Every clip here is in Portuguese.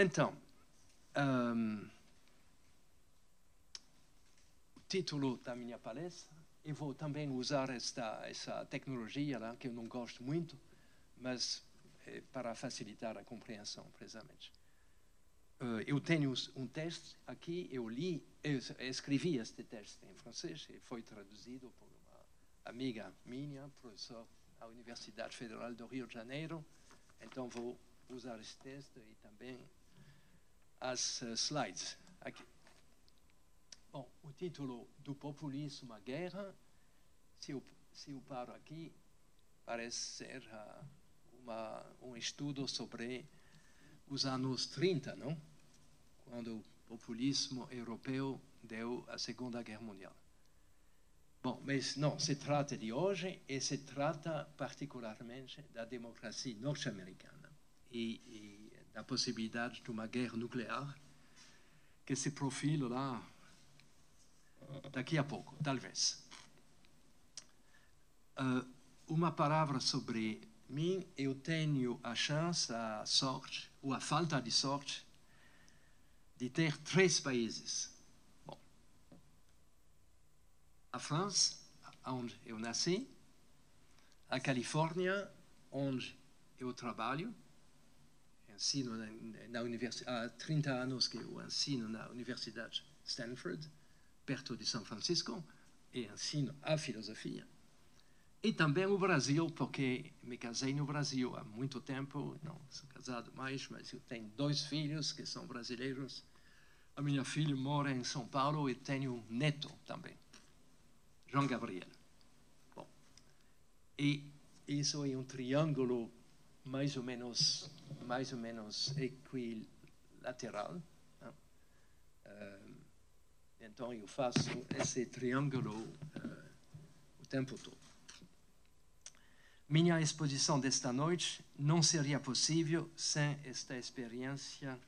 Então, um, o título da minha palestra, eu vou também usar esta, essa tecnologia lá, que eu não gosto muito, mas é para facilitar a compreensão, precisamente. Uh, eu tenho um texto aqui, eu li, eu escrevi este texto em francês, e foi traduzido por uma amiga minha, professora da Universidade Federal do Rio de Janeiro, então vou usar esse texto e também as uh, slides aqui. Bom, o título do populismo à guerra, se eu, se eu paro aqui, parece ser uh, uma, um estudo sobre os anos 30, não? Quando o populismo europeu deu a Segunda Guerra Mundial. Bom, mas não, se trata de hoje e se trata particularmente da democracia norte-americana e, e, da possibilidade de uma guerra nuclear que se profila lá daqui a pouco, talvez. Uh, uma palavra sobre mim, eu tenho a chance, a sorte, ou a falta de sorte, de ter três países. Bom, a França, onde eu nasci, a Califórnia, onde eu trabalho, ensino na, universidade, há 30 anos que eu ensino na Universidade Stanford, perto de São Francisco, e ensino a filosofia. E também o Brasil, porque me casei no Brasil há muito tempo, não sou casado mais, mas eu tenho dois filhos que são brasileiros. A minha filha mora em São Paulo e tenho um neto também, João Gabriel. Bom, e isso é um triângulo mais ou menos, mais ou menos equilateral. Uh, então eu faço esse triângulo uh, o tempo todo. Minha exposição desta noite não seria possível sem esta experiência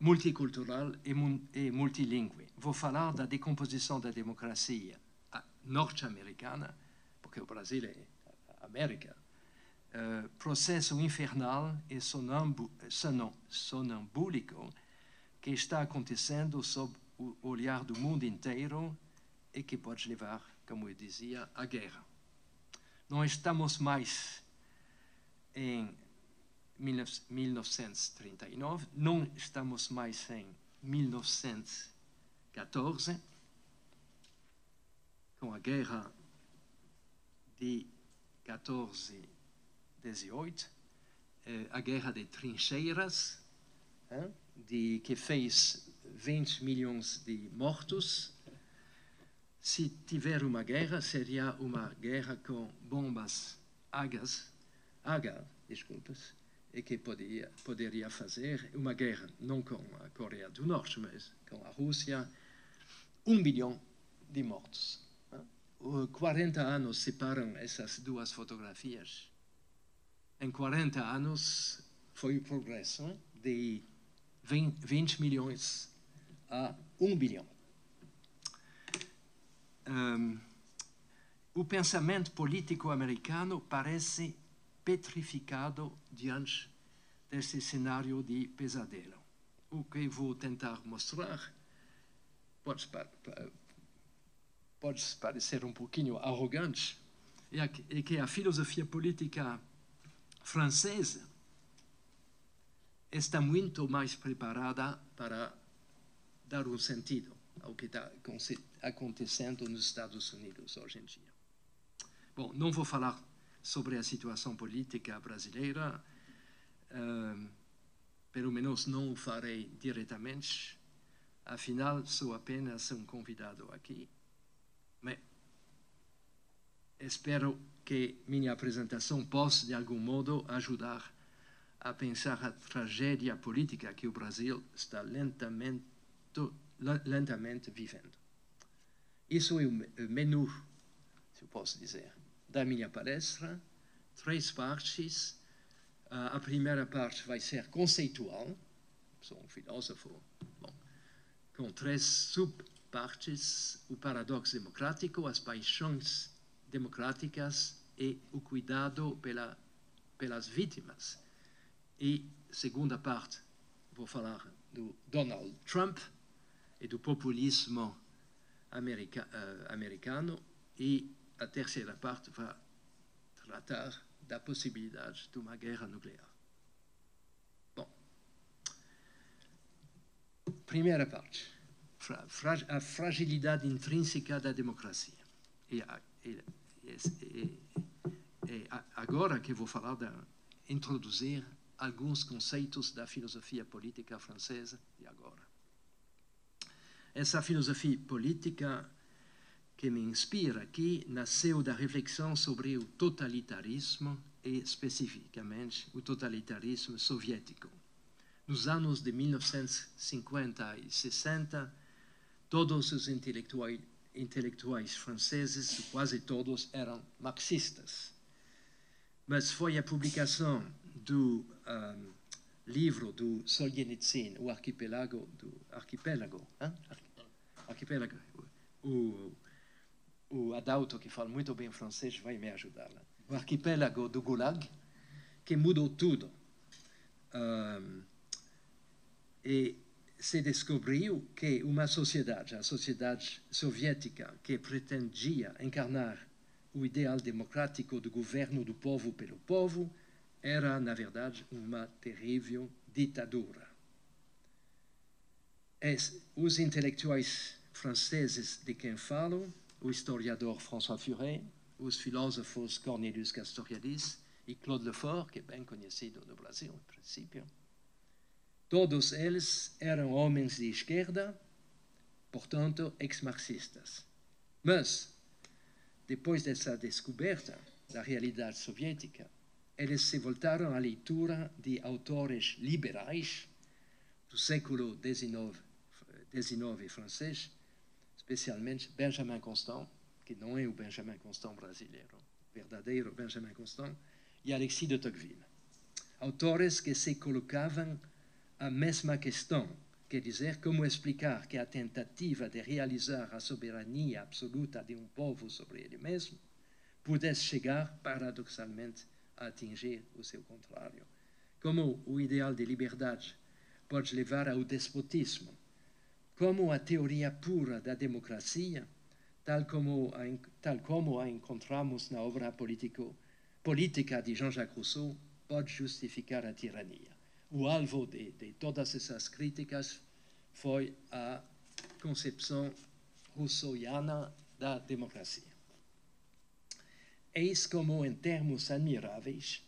multicultural e multilingüe. Vou falar da decomposição da democracia norte-americana, porque o Brasil é América. Uh, processo infernal e sonambúlico que está acontecendo sob o olhar do mundo inteiro e que pode levar, como eu dizia, à guerra. Não estamos mais em 1939, não estamos mais em 1914, com a guerra de 14, 18, eh, a guerra de trincheiras, de, que fez 20 milhões de mortos se tiver uma guerra, seria uma guerra com bombas agas, aga, desculpas, e que poderia, poderia fazer uma guerra não com a Coreia do Norte, mas com a Rússia, um bilhão de mortos. 40 anos separam essas duas fotografias. Em 40 anos foi o progresso de 20 milhões a 1 bilhão um, o pensamento político americano parece petrificado diante desse cenário de pesadelo. O que vou tentar mostrar pode, pode parecer um pouquinho arrogante, é que a filosofia política francesa está muito mais preparada para dar um sentido ao que está acontecendo nos Estados Unidos hoje em dia. Bom, não vou falar sobre a situação política brasileira, uh, pelo menos não o farei diretamente, afinal sou apenas um convidado aqui. Mas espero que minha apresentação possa, de algum modo, ajudar a pensar a tragédia política que o Brasil está lentamente, lentamente vivendo. Isso é o menu, se eu posso dizer, da minha palestra. Três partes. a primeira parte vai ser conceitual. Sou um filósofo. Bom, com três subpartes: o paradoxo democrático, as paixões democráticas e o cuidado pela, pelas vítimas. E segunda parte, vou falar do Donald Trump e do populismo america, uh, americano, e a terceira parte vai tratar da possibilidade de uma guerra nuclear. Bom, primeira parte, a fragilidade intrínseca da democracia. E, e, e agora que vou falar de introduzir alguns conceitos da filosofia política francesa de agora. Essa filosofia política que me inspira aqui nasceu da reflexão sobre o totalitarismo e, especificamente, o totalitarismo soviético. Nos anos de 1950 e 60, todos os intelectuais, intelectuais franceses, quase todos, eram marxistas. Mas foi a publicação do um, livro do Solzhenitsyn, o arquipélago do arquipélago, hein? arquipélago, o, o Adalto, que fala muito bem francês, vai me ajudar. Né? O arquipélago do Gulag, que mudou tudo. Um, e se descobriu que uma sociedade, a sociedade soviética, que pretendia encarnar o ideal democrático do governo do povo pelo povo, era, na verdade, uma terrível ditadura. Os intelectuais franceses de quem falo, o historiador François Furet, os filósofos Cornelius Castoriadis e Claude Lefort, que é bem conhecido no Brasil, em princípio, todos eles eram homens de esquerda, portanto, ex-marxistas. Mas, depois dessa descoberta da realidade soviética, eles se voltaram à leitura de autores liberais do século XIX, XIX francês, especialmente Benjamin Constant, que não é o Benjamin Constant brasileiro, verdadeiro Benjamin Constant, e Alexis de Tocqueville. Autores que se colocavam a mesma questão, quer dizer, como explicar que a tentativa de realizar a soberania absoluta de um povo sobre ele mesmo pudesse chegar, paradoxalmente, a atingir o seu contrário. Como o ideal de liberdade pode levar ao despotismo, como a teoria pura da democracia, tal como a, tal como a encontramos na obra político, política de Jean-Jacques Rousseau, pode justificar a tirania. O alvo de, de todas essas críticas foi a concepção rousseauiana da democracia. Eis como, em termos admiráveis,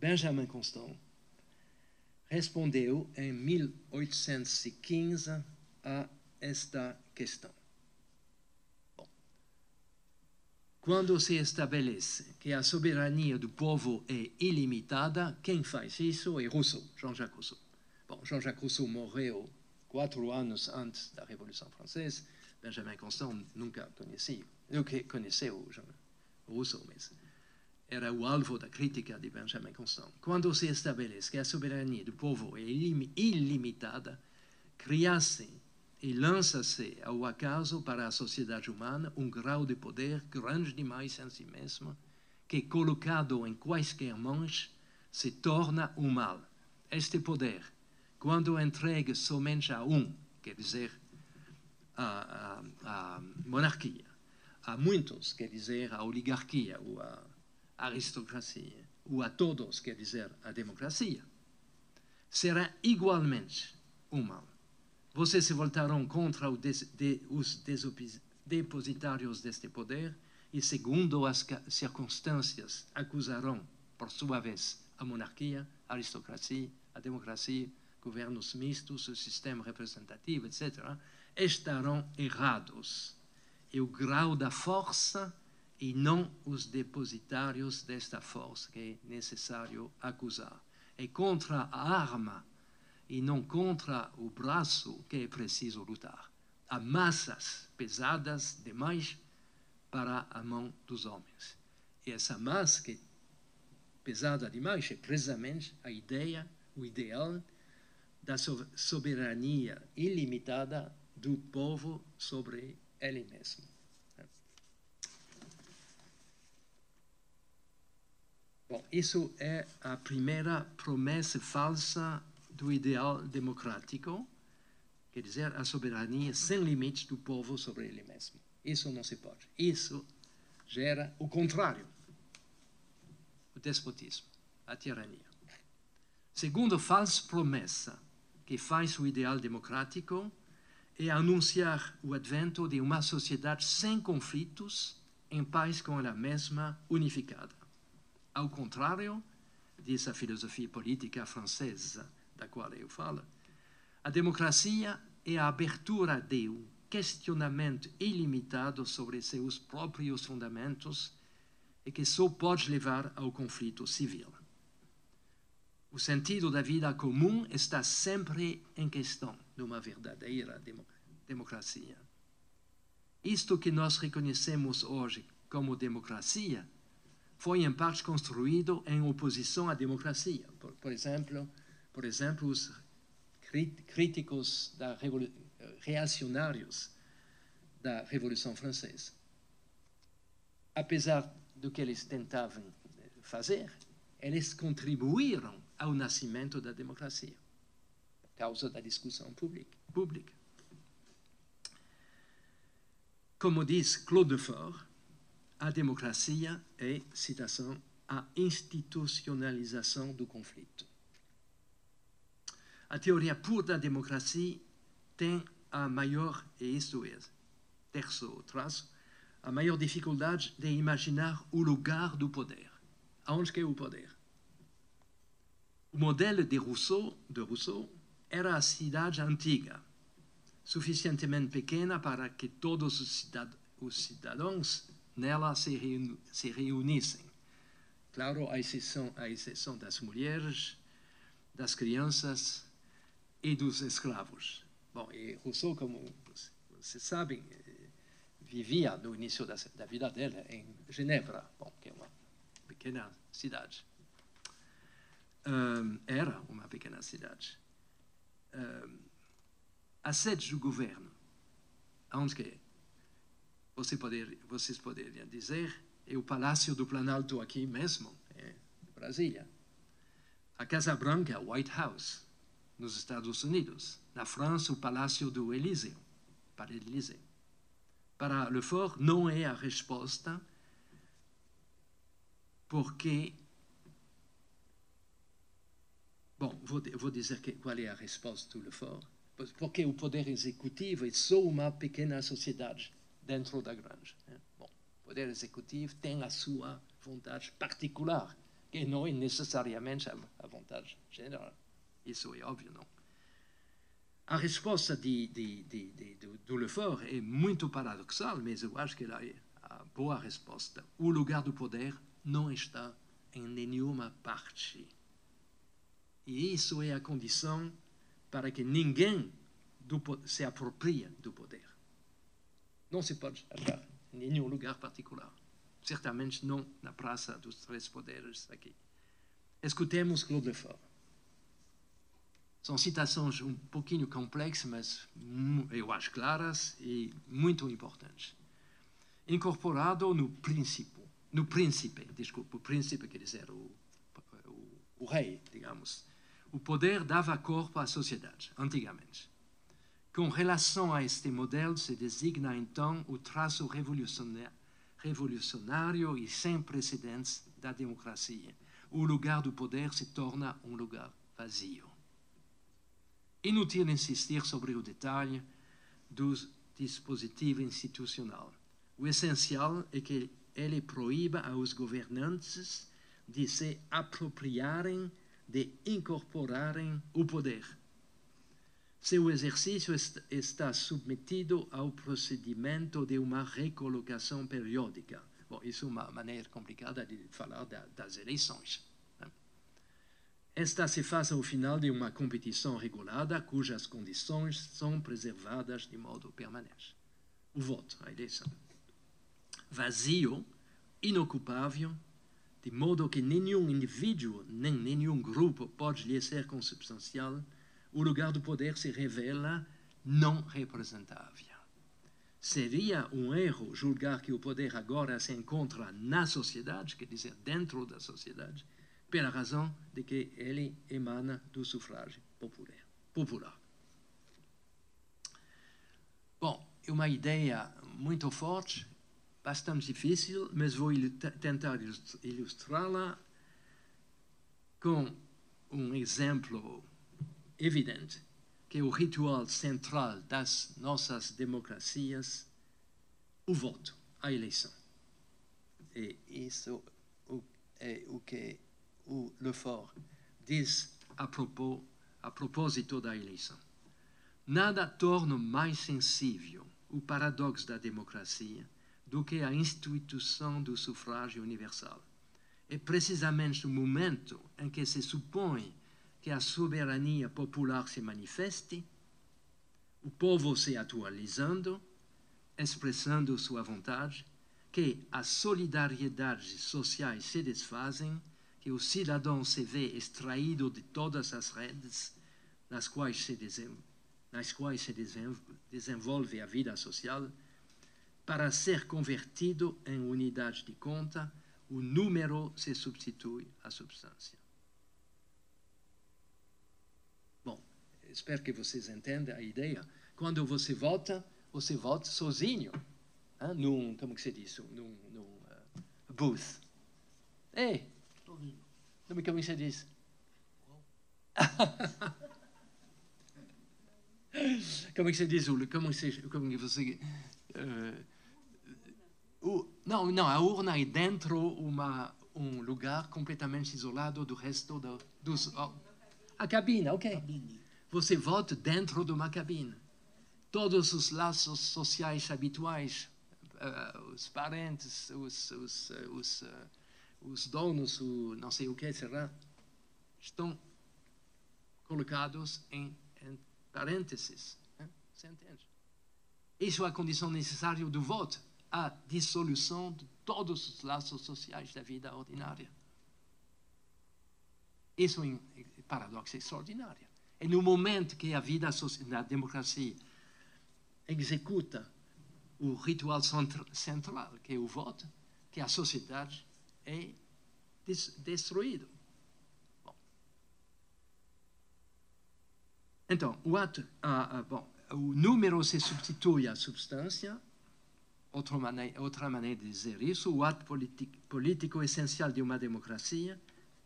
Benjamin Constant respondeu em 1815 a esta questão. Bom, quando se estabelece que a soberania do povo é ilimitada, quem faz isso é Rousseau, Jean-Jacques Rousseau. Bom, Jean-Jacques Rousseau morreu quatro anos antes da Revolução Francesa. Benjamin Constant nunca conhecia, nunca conheceu Rousseau, mas era o alvo da crítica de Benjamin Constant. Quando se estabelece que a soberania do povo é ilimitada, cria-se e lança-se ao acaso para a sociedade humana um grau de poder grande demais em si mesmo, que, colocado em quaisquer mãos, se torna um mal. Este poder, quando entregue somente a um, quer dizer, a, a, a monarquia, a muitos, quer dizer, a oligarquia ou a aristocracia, ou a todos, quer dizer, a democracia, será igualmente um mal. Vocês se voltarão contra os depositários deste poder e, segundo as circunstâncias, acusarão, por sua vez, a monarquia, a aristocracia, a democracia, governos mistos, o sistema representativo, etc., estarão errados e o grau da força e não os depositários desta força que é necessário acusar. É contra a arma e não contra o braço que é preciso lutar. Há massas pesadas demais para a mão dos homens. E essa massa que é pesada demais é precisamente a ideia, o ideal da soberania ilimitada do povo sobre ele mesmo. Bom, isso é a primeira promessa falsa do ideal democrático, quer dizer, a soberania sem limites do povo sobre ele mesmo. Isso não se pode. Isso gera o contrário: o despotismo, a tirania. Segundo falsa promessa que faz o ideal democrático é anunciar o advento de uma sociedade sem conflitos, em paz com ela mesma, unificada. Ao contrário, diz a filosofia política francesa, da qual eu falo, a democracia é a abertura de um questionamento ilimitado sobre seus próprios fundamentos e que só pode levar ao conflito civil. O sentido da vida comum está sempre em questão numa verdadeira democracia. Isto que nós reconhecemos hoje como democracia foi em parte construído em oposição à democracia. Por, por exemplo, por exemplo, os críticos da reacionários da Revolução Francesa. Apesar do que eles tentavam fazer, eles contribuíram ao nascimento da democracia, por causa da discussão pública. Como diz Claude Fort, a democracia é, citação, a institucionalização do conflito. A teoria pura da democracia tem a maior, e isto é, terceiro traço, a maior dificuldade de imaginar o lugar do poder. Aonde que é o poder? O modelo de Rousseau, de Rousseau era a cidade antiga, suficientemente pequena para que todos os, os cidadãos nela se, se reunissem. Claro, à exceção, à exceção das mulheres, das crianças e dos escravos. Bom, e Rousseau, como vocês sabem, vivia no início da, da vida dele em Genebra, bom, que é uma pequena cidade um, era uma pequena cidade. Um, a sede do governo, onde que é? Você poder, vocês poderiam dizer, é o Palácio do Planalto aqui mesmo, é Brasília. A Casa Branca, White House, nos Estados Unidos. Na França, o Palácio do Elíseo, para Elíseo. Para Lefort, não é a resposta, porque Bom, vou, vou dizer que, qual é a resposta do Lefort. Porque o poder executivo é só uma pequena sociedade dentro da grande. Né? Bom, o poder executivo tem a sua vontade particular, que não é necessariamente a, vontade geral. Isso é óbvio, não? A resposta de, de, de, de, do Lefort é muito paradoxal, mas eu acho que ela é a boa resposta. O lugar do poder não está em nenhuma parte e isso é a condição para que ninguém do, se aproprie do poder. Não se pode achar em nenhum lugar particular. Certamente não na Praça dos Três Poderes aqui. Escutemos Claude Lefort. São citações um pouquinho complexas, mas eu acho claras e muito importantes. Incorporado no princípio, no príncipe, desculpa, o príncipe quer dizer o, o, o rei, digamos, o poder dava corpo à sociedade, antigamente. Com relação a este modelo, se designa então o traço revolucionário e sem precedentes da democracia. O lugar do poder se torna um lugar vazio. Inútil insistir sobre o detalhe do dispositivo institucional. O essencial é que ele proíba aos governantes de se apropriarem de incorporarem o poder. Seu exercício está submetido ao procedimento de uma recolocação periódica. Bom, isso é uma maneira complicada de falar das eleições. Esta se faz ao final de uma competição regulada, cujas condições são preservadas de modo permanente. O voto, a eleição. Vazio, inocupável, de modo que nenhum indivíduo nem nenhum grupo pode lhe ser consubstancial, o lugar do poder se revela não representável. Seria um erro julgar que o poder agora se encontra na sociedade, quer dizer, dentro da sociedade, pela razão de que ele emana do sufrágio popular. popular. Bom, é uma ideia muito forte, bastante difícil, mas vou tentar ilustrá-la com um exemplo evidente, que é o ritual central das nossas democracias, o voto, a eleição. E isso é o que o Lefort diz a, propos, propósito da eleição. Nada torna mais sensível o paradoxo da democracia do que a instituição do sufrágio universal. É precisamente no momento em que se supõe que a soberania popular se manifeste, o povo se atualizando, expressando sua vontade, que as solidariedades sociais se desfazem, que o cidadão se vê extraído de todas as redes nas quais se, nas quais se desenvolve a vida social, para ser convertido em unidade de conta, o número se substitui à substância. Bom, espero que vocês entendam a ideia. Quando você vota, você vota sozinho hein, num, como que se diz, num, num uh, booth. Ei, como que se diz? como que se diz, como, se, como você... Uh, uh, não, não, a urna é dentro uma, um lugar completamente isolado do resto do, dos... Oh, a cabine, ok. Você vota dentro de uma cabine. Todos os laços sociais habituais uh, os parentes, os, os, os, uh, os donos, o não sei o que será, estão colocados em, em parênteses. Né? Você entende? Isso é a condição necessária do voto, a dissolução de todos os laços sociais da vida ordinária. Isso é um paradoxo extraordinário. E no momento que a vida da democracia executa o ritual central, que é o voto, que a sociedade é destruída. Bom. Então, o ato, ah, ah, bom, o número se substitui à substância, outra maneira, outra maneira de dizer isso, o ato político essencial de uma democracia,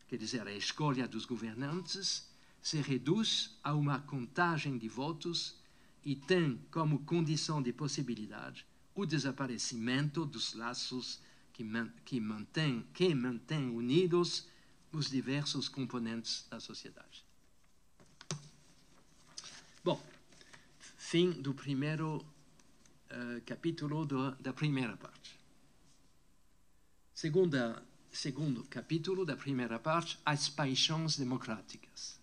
quer dizer, a escolha dos governantes, se reduz a uma contagem de votos e tem como condição de possibilidade o desaparecimento dos laços que, que, mantém, que mantém unidos os diversos componentes da sociedade. Bom, fim do primeiro uh, capítulo do, da primeira parte. Segunda, segundo capítulo da primeira parte, as paixões democráticas.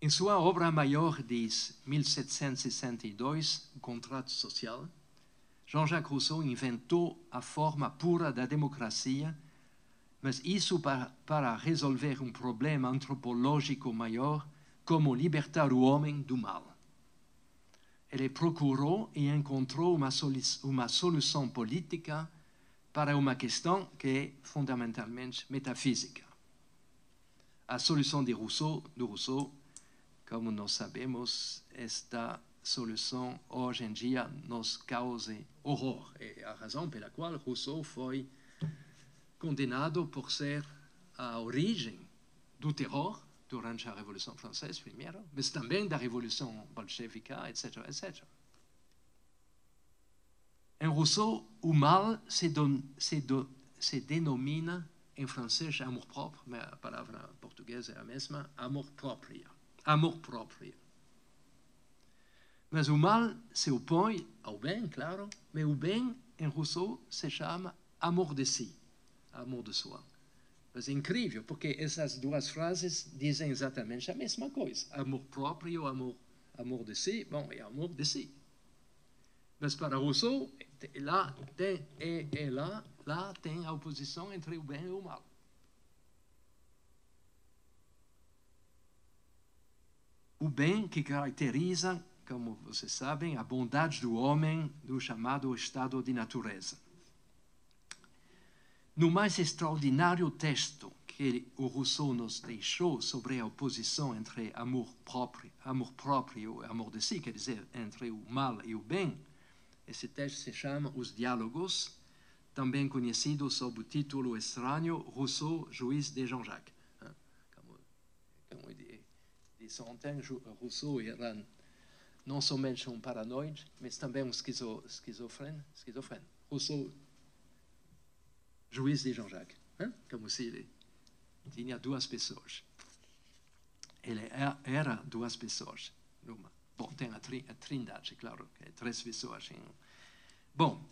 Em sua obra maior de 1762, O Contrato Social, Jean-Jacques Rousseau inventou a forma pura da democracia, mas isso para, para resolver um problema antropológico maior, como libertar o homem do mal. Ele procurou e encontrou uma, uma solução política para uma questão que é fundamentalmente metafísica. A solução de Rousseau, do Rousseau como nós sabemos, esta solução hoje em dia nos causa horror. É a razão pela qual Rousseau foi condenado por ser a origem do terror durante a Revolução Francesa, primeiro, mas também da Revolução Bolchevica, etc., etc. Em Rousseau, o mal se, don, se, do, se denomina, em francês, amor-propre, mas a palavra portuguesa é a mesma, amor próprio. Mas o mal se opõe ao bem, claro, mas o bem, em Rousseau, se chama amor de si, amor de soi. Mas é incrível, porque essas duas frases dizem exatamente a mesma coisa. Amor próprio, amor, amor de si, bom, é amor de si. Mas para Rousseau, lá tem, é, é lá, lá tem a oposição entre o bem e o mal. o bem que caracteriza, como vocês sabem, a bondade do homem do chamado estado de natureza. No mais extraordinário texto que o Rousseau nos deixou sobre a oposição entre amor próprio, amor próprio e amor de si, quer dizer, entre o mal e o bem, esse texto se chama Os Diálogos, também conhecido sob o título estranho Rousseau, juiz de Jean-Jacques. Como, como disse ontem, Rousseau era não somente um paranoide, mas também um esquizo, esquizofreno, esquizofreno. Rousseau, juiz de Jean-Jacques, como se ele tinha duas pessoas. Ele é, era duas pessoas numa. Bom, tem a, tri, a trindade, claro, que é três pessoas em Bom,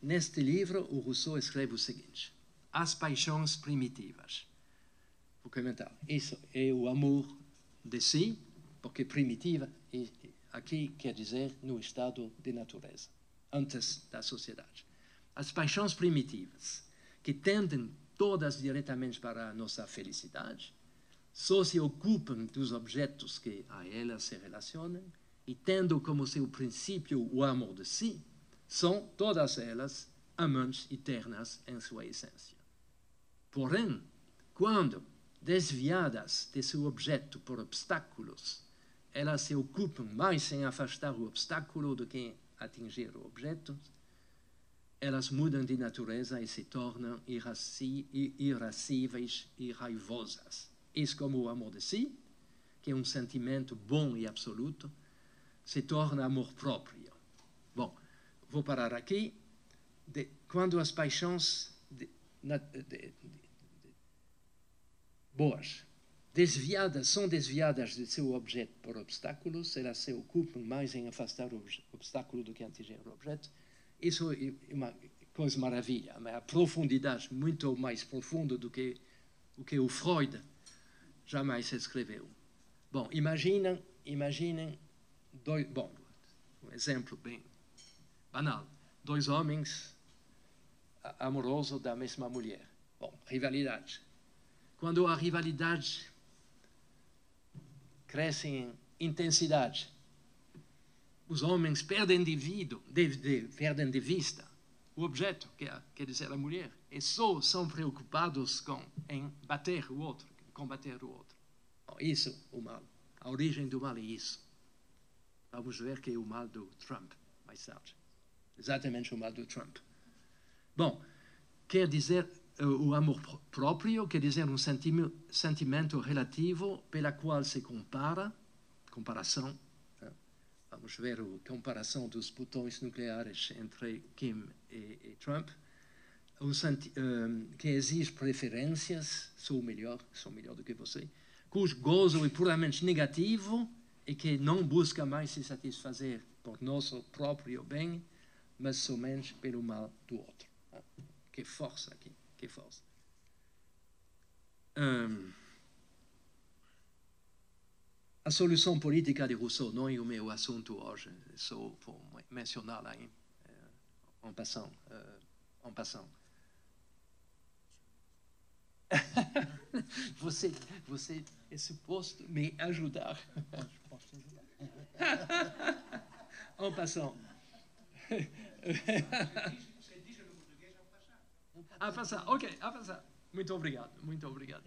neste livro, o Rousseau escreve o seguinte: As paixões primitivas. Vou comentar. Isso é o amor de si, porque primitiva aqui quer dizer no estado de natureza, antes da sociedade. As paixões primitivas, que tendem todas diretamente para a nossa felicidade, só se ocupam dos objetos que a elas se relacionam e tendo como seu princípio o amor de si, são todas elas amantes eternas em sua essência. Porém, quando desviadas de seu objeto por obstáculos, elas se ocupam mais em afastar o obstáculo do que atingir o objeto, elas mudam de natureza e se tornam irascíveis e raivosas. Isso como o amor de si, que é um sentimento bom e absoluto, se torna amor próprio. Bom, vou parar aqui. De, quando as paixões de, de, boas, desviadas, são desviadas de seu objeto por obstáculos, elas se ocupam mais em afastar o obstáculo do que atingir o objeto, isso é uma coisa maravilha, mas a profundidade muito mais profunda do que o que o Freud jamais escreveu. Bom, imaginem, imaginem dois, bom, um exemplo bem banal, dois homens amorosos da mesma mulher. Bom, rivalidade. Quando a rivalidade cresce em intensidade, os homens perdem de, de, de, perdem de vista o objeto, que é, quer dizer, a mulher, e só são preocupados com em bater o outro, combater o outro. Isso, o mal. A origem do mal é isso. Vamos ver que é o mal do Trump mais tarde. Exatamente o mal do Trump. Bom, quer dizer, o amor próprio quer dizer um sentimento relativo pela qual se compara, comparação, vamos ver a comparação dos botões nucleares entre Kim e, e Trump, um, um, que exige preferências, sou melhor, sou melhor do que você, cujo gozo é puramente negativo e que não busca mais se satisfazer por nosso próprio bem, mas somente pelo mal do outro. Que força aqui, que força. Um, a solução política de Rousseau não é o meu assunto hoje, só vou mencioná-la em, en passant. Uh, en passant. você, você é suposto me ajudar. en passant. a passar, ok, a passar. Muito obrigado, muito obrigado.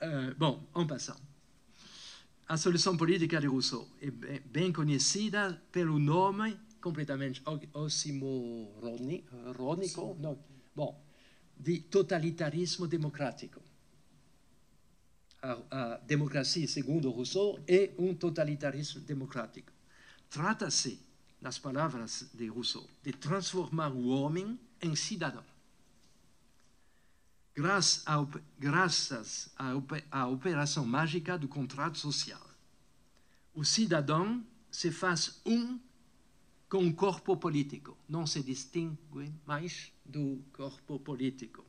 Uh, bom, en passant. A solução política de Rousseau é bem conhecida pelo nome completamente ossimorônico, não, bom, de totalitarismo democrático. A, a, democracia, segundo Rousseau, é um totalitarismo democrático. Trata-se, nas palavras de Rousseau, de transformar o homem em cidadão. Graças à, operação mágica do contrato social, o cidadão se faz um com o corpo político, não se distingue mais do corpo político.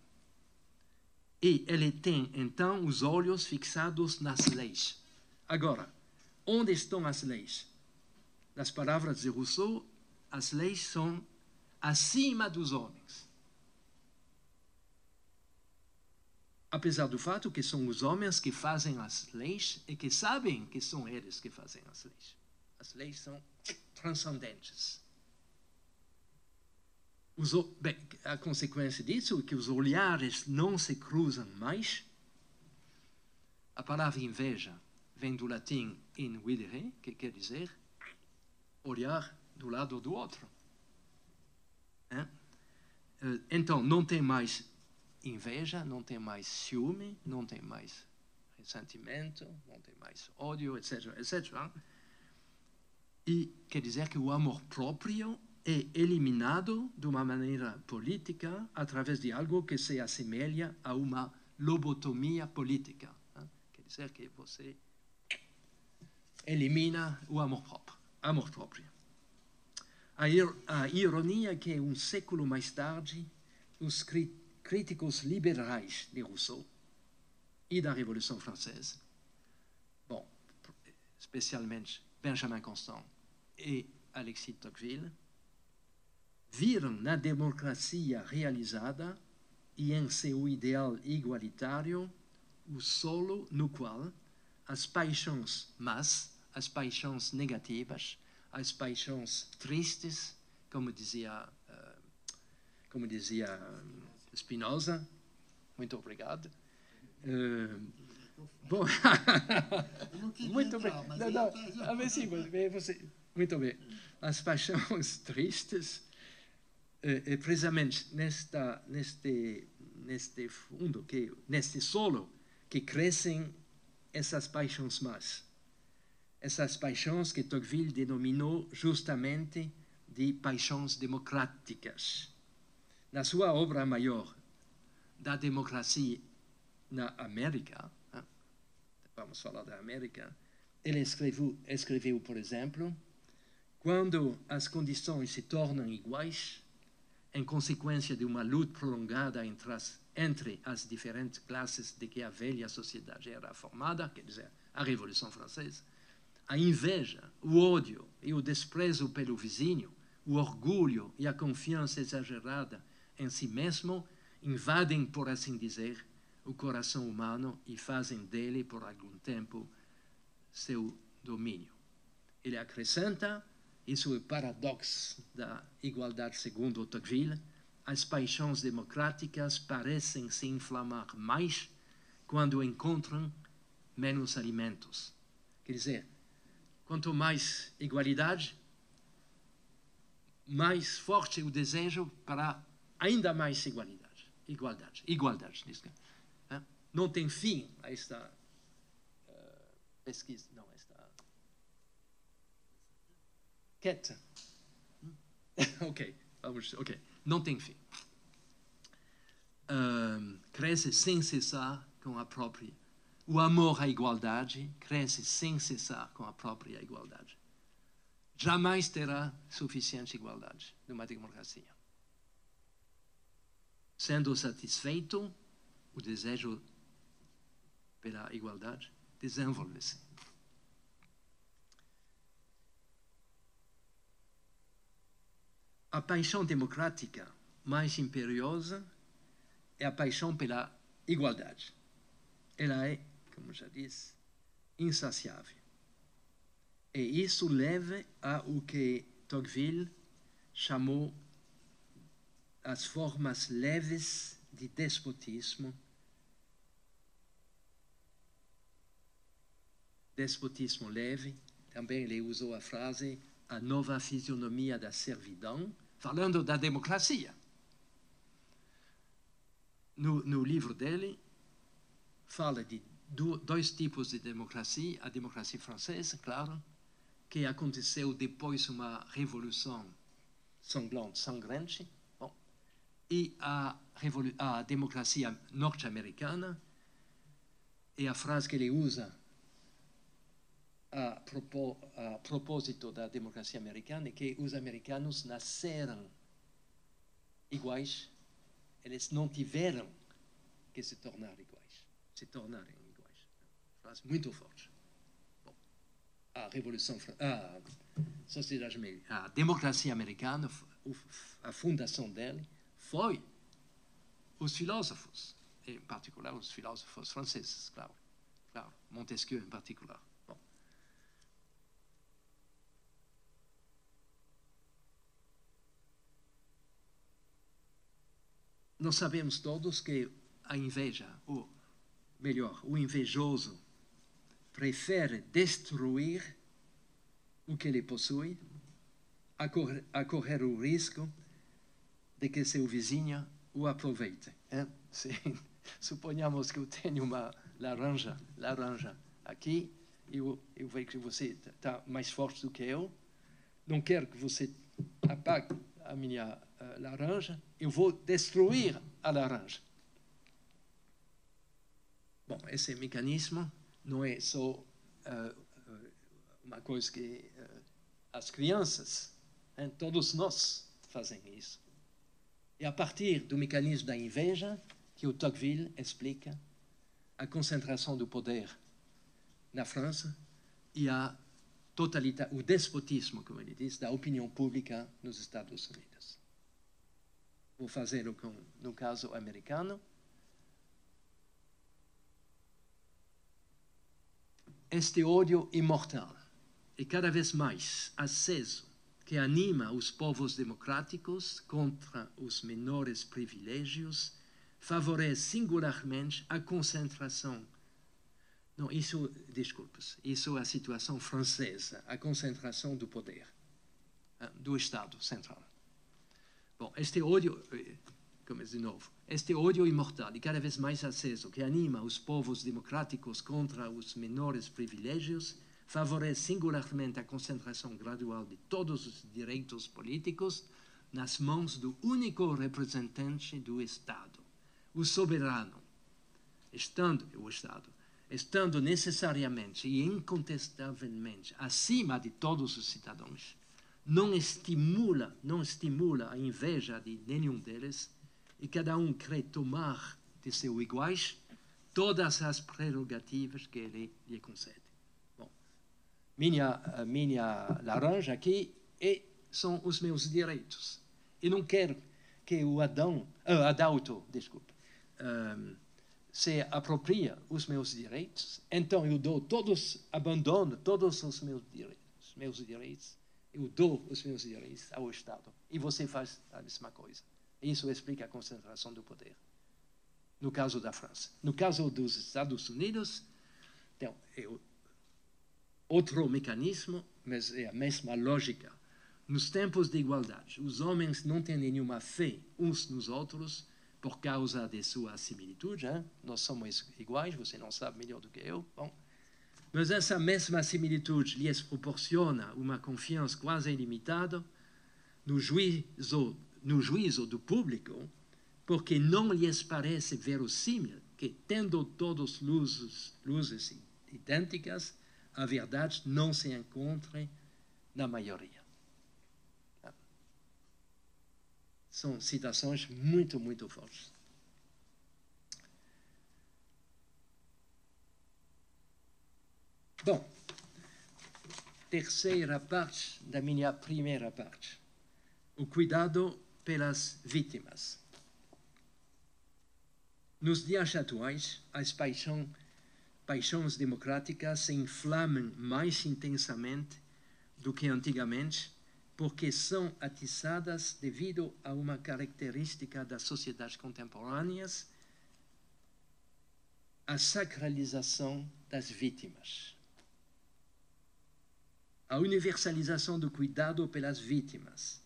E ele tem então os olhos fixados nas leis. Agora, onde estão as leis? Nas palavras de Rousseau, as leis são acima dos homens. Apesar do fato que são os homens que fazem as leis e que sabem que são eles que fazem as leis. As leis são transcendentes. Os, bem, a consequência disso é que os olhares não se cruzam mais. A palavra inveja vem do latim invidere, que quer dizer olhar do lado do outro. É? Então, não tem mais inveja, não tem mais ciúme, não tem mais ressentimento, não tem mais ódio, etc, etc. E quer dizer que o amor próprio é eliminado de uma maneira política através de algo que se assemelha a uma lobotomia política. Né? Quer dizer que você elimina o amor próprio. Amor próprio. A, ir, a ironia é que um século mais tarde, os críticos liberais de Rousseau e da Revolução Francesa, bom, especialmente Benjamin Constant e Alexis Tocqueville, viram na democracia realizada e em seu ideal igualitário o solo no qual as paixões más, as paixões negativas, as paixões tristes, como dizia, uh, como dizia Spinoza. Muito obrigado. Uh, bom, muito bem. Não, não, ah, mas sim, mas você, muito bem. As paixões tristes é, é precisamente nesta, neste, neste fundo, que, neste solo, que crescem essas paixões más. Essas paixões que Tocqueville denominou justamente de paixões democráticas. Na sua obra maior, da democracia na América, né? vamos falar da América, ele escreveu, escreveu, por exemplo, quando as condições se tornam iguais, em consequência de uma luta prolongada entre as, entre as diferentes classes de que a velha sociedade era formada, quer dizer, a Revolução Francesa, a inveja, o ódio e o desprezo pelo vizinho, o orgulho e a confiança exagerada em si mesmo invadem, por assim dizer, o coração humano e fazem dele, por algum tempo, seu domínio. Ele acrescenta isso é o paradoxo da igualdade segundo Tocqueville. As paixões democráticas parecem se inflamar mais quando encontram menos alimentos. Quer dizer, quanto mais igualdade, mais forte o desejo para ainda mais igualdade. Igualdade, igualdade. Não tem fim a esta uh, pesquisa. Não, Quieta. ok, vamos, ok. Não tem fim. Um, cresce sem cessar com a própria. O amor à igualdade cresce sem cessar com a própria igualdade. Jamais terá suficiente igualdade numa democracia. Sendo satisfeito, o desejo pela igualdade desenvolve-se. A paixão democrática mais imperiosa é a paixão pela igualdade. Ela é, como já disse, insaciável. E isso leva a o que Tocqueville chamou as formas leves de despotismo. Despotismo leve, também ele usou a frase a nova fisionomia da servidão, falando da democracia. No, no livro dele, fala de do, dois tipos de democracia: a democracia francesa, claro, que aconteceu depois de uma revolução sanglante, sangrante, e a democracia norte-americana, e a frase que ele usa a, a propósito da democracia americana é que os americanos nasceram iguais, eles não tiveram que se tornar iguais, se tornarem iguais. Frase muito forte. Bom, a revolução, a sociedade, a democracia americana, a fundação dele foi os filósofos, em particular os filósofos franceses, claro, claro, Montesquieu em particular. nós sabemos todos que a inveja, ou melhor, o invejoso, prefere destruir o que ele possui a correr, a correr o risco de que seu vizinho o aproveite. Hein? Se, suponhamos que eu tenho uma laranja, laranja aqui, eu, eu vejo que você está mais forte do que eu, não quero que você apague a minha uh, laranja, eu vou destruir a laranja. Bom, esse mecanismo não é só uh, uma coisa que uh, as crianças, hein, todos nós fazem isso. E a partir do mecanismo da inveja, que o Tocqueville explica, a concentração do poder na França e a totalita o despotismo, como ele diz, da opinião pública nos Estados Unidos. Vou fazê-lo no caso americano. Este ódio imortal é cada vez mais aceso, que anima os povos democráticos contra os menores privilégios, favorece singularmente a concentração não, isso, desculpas, isso é a situação francesa, a concentração do poder ah, do Estado central. Bom, este ódio, eh, como de novo, este ódio imortal e cada vez mais aceso que anima os povos democráticos contra os menores privilégios favorece singularmente a concentração gradual de todos os direitos políticos nas mãos do único representante do Estado, o soberano, estando o Estado estando necessariamente e incontestavelmente acima de todos os cidadãos, não estimula, não estimula a inveja de nenhum deles e cada um crê tomar de seu iguais todas as prerrogativas que ele lhe concede. Minha, minha laranja aqui é, são os meus direitos. E não quero que o Adão, uh, Adalto, desculpe, um, se apropria os meus direitos, então eu dou todos, abandono todos os meus direitos, meus direitos, eu dou os meus direitos ao Estado. E você faz a mesma coisa. Isso explica a concentração do poder. No caso da França. No caso dos Estados Unidos, então, é outro mecanismo, mas é a mesma lógica. Nos tempos de igualdade, os homens não têm nenhuma fé uns nos outros, por causa de sua similitude. Hein? Nós somos iguais, você não sabe melhor do que eu. Bom. Mas essa mesma similitude lhes proporciona uma confiança quase ilimitada no juízo, no juízo do público, porque não lhes parece verossímil que, tendo todos luzes, luzes idênticas, a verdade não se encontre na maioria. São citações muito, muito fortes. Bom, terceira parte da minha primeira parte. O cuidado pelas vítimas. Nos dias atuais, as paixão, paixões democráticas se inflamam mais intensamente do que antigamente porque são atiçadas devido a uma característica das sociedades contemporâneas, a sacralização das vítimas. A universalização do cuidado pelas vítimas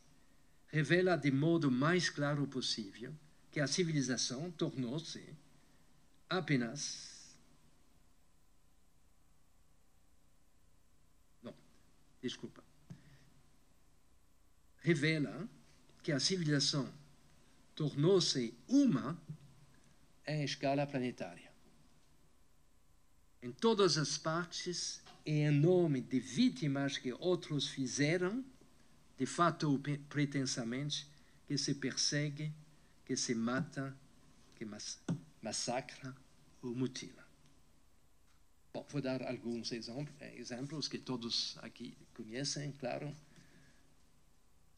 revela de modo mais claro possível que a civilização tornou-se apenas desculpa revela que a civilização tornou-se uma em escala planetária. Em todas as partes e em nome de vítimas que outros fizeram, de fato ou pretensamente, que se persegue, que se mata, que massacra ou mutila. Bom, vou dar alguns exemplos que todos aqui conhecem, claro.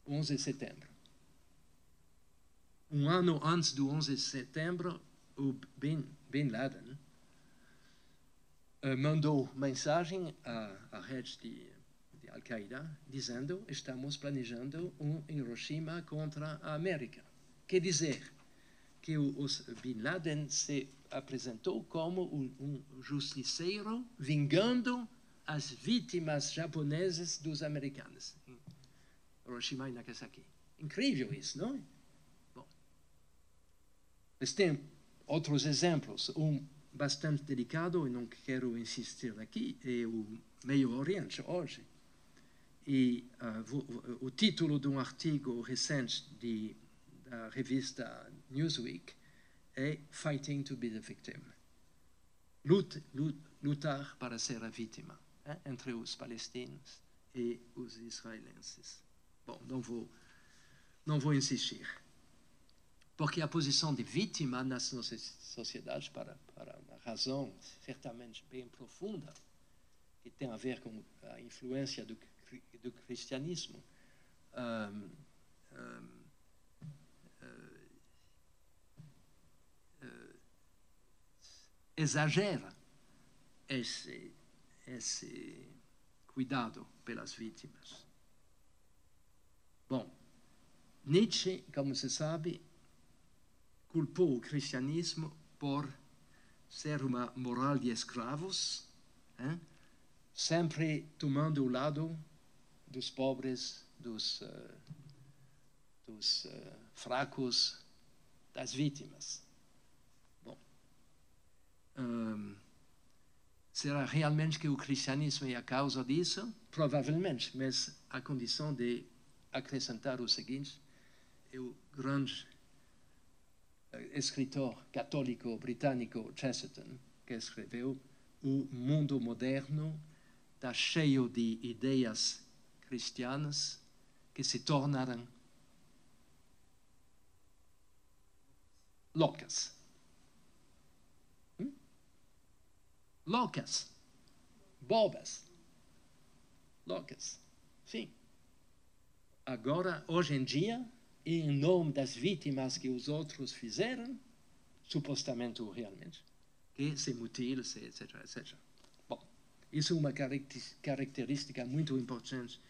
11 de setembro. Um ano antes do 11 de setembro, o Bin, Bin Laden uh, mandou mensagem à, à rede de, de Al-Qaeda dizendo estamos planejando um Hiroshima contra a América. Quer dizer, que o Bin Laden se apresentou como um, um justiceiro vingando as vítimas japonesas dos americanos. Hiroshima e Nagasaki. Incrível isso, não é? Bom. Mas tem outros exemplos. Um bastante delicado, e não quero insistir aqui, é o Meio Oriente hoje. E uh, o título de um artigo recente de, da revista Newsweek é Fighting to be the Victim. Lute, lutar para ser a vítima hein, entre os palestinos e os israelenses. Bom, não vou, não vou insistir. Porque a posição de vítima nas nossas sociedades, para, para uma razão certamente bem profunda, que tem a ver com a influência do, do cristianismo, um, um, uh, uh, exagera esse, esse cuidado pelas vítimas. Bom, Nietzsche, como se sabe, culpou o cristianismo por ser uma moral de escravos, hein? sempre tomando o lado dos pobres, dos, uh, dos uh, fracos, das vítimas. Será realmente que o cristianismo é a causa disso? Provavelmente, mas a condição de acrescentar o seguinte: o grande eh, escritor católico britânico Chesterton, que escreveu O Mundo Moderno está cheio de ideias cristianas que se tornaram loucas. Hum? Loucas. Bobas. Loucas. Sim agora, hoje em dia, em nome das vítimas que os outros fizeram, supostamente ou realmente, que se mutilam, etc, etc. Bom, isso é uma característica muito importante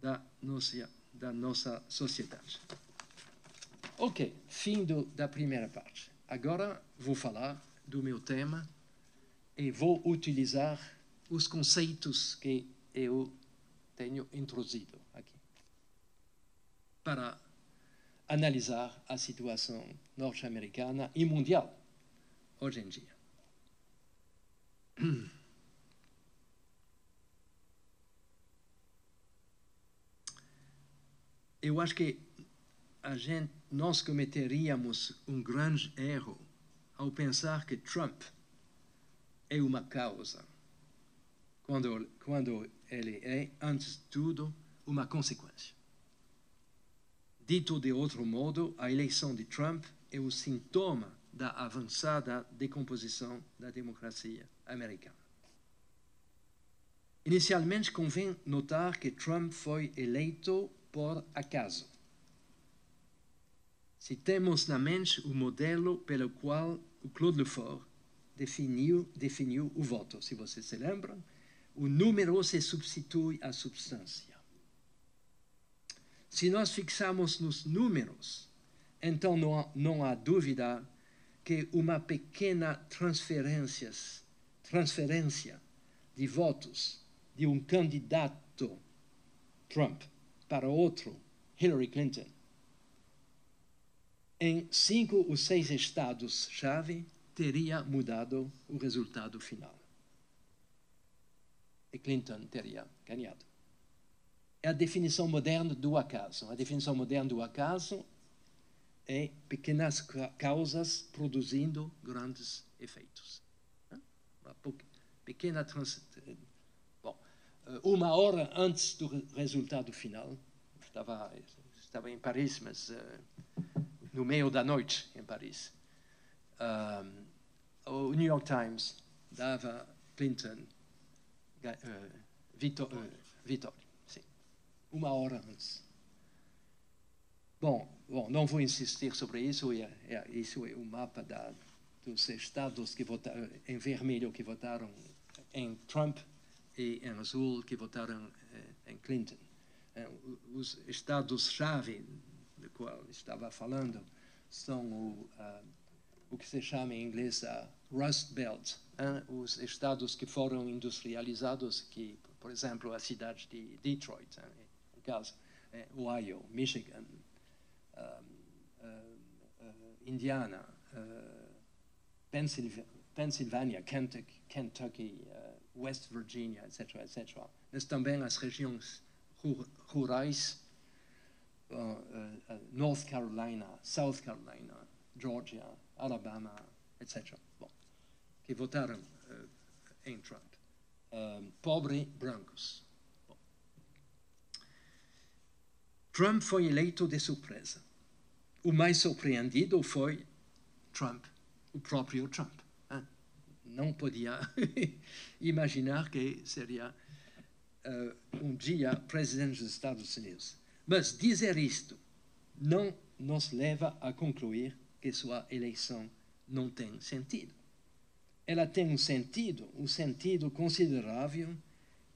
da nossa, da nossa sociedade. Ok, fim do, da primeira parte. Agora vou falar do meu tema e vou utilizar os conceitos que eu tenho introduzido aqui para analisar a situação norte-americana e mundial hoje em dia. Eu acho que a gente, nós cometeríamos um grande erro ao pensar que Trump é uma causa, quando, quando ele é, antes de tudo, uma consequência. Dito de outro modo, a eleição de Trump é o sintoma da avançada decomposição da democracia americana. Inicialmente, convém notar que Trump foi eleito por acaso. Se temos na mente o modelo pelo qual o Claude Lefort definiu, definiu o voto, se vocês se lembram, o número se substitui à substância. Se nós fixarmos nos números, então não há, não há dúvida que uma pequena transferência, transferência de votos de um candidato Trump para outro Hillary Clinton em cinco ou seis estados-chave teria mudado o resultado final. E Clinton teria ganhado é a definição moderna do acaso. A definição moderna do acaso é pequenas causas produzindo grandes efeitos. Uma pequena trans... Bom, eh, uma hora antes do resultado final, estava, estava em Paris, mas uh, no meio da noite em Paris, um, o New York Times dava Clinton uh. Uh, vitória uma hora antes. Bom, bom não vou insistir sobre isso, é, é, isso é o mapa da, dos estados que votaram em vermelho que votaram em Trump e em azul que votaram eh, em Clinton. Eh, os estados-chave do qual estava falando são o, uh, o que se chama em inglês a Rust Belt, hein? os estados que foram industrializados, que, por exemplo, a cidade de Detroit, hein? no caso, é, Ohio, Michigan, um, uh, Indiana, Pennsylvania, Kentucky, Kentucky West Virginia, etc., etc. Mas também as regiões rurais, uh, uh, North Carolina, South Carolina, Georgia, Alabama, etc. Bom, que votaram uh, em Trump. pobre brancos. Bom. Trump foi eleito de surpresa. O mais surpreendido foi Trump, o próprio Trump não podia imaginar que seria uh, um dia presidente dos Estados Unidos. Mas dizer isto não nos leva a concluir que sua eleição não tem sentido. Ela tem um sentido, um sentido considerável,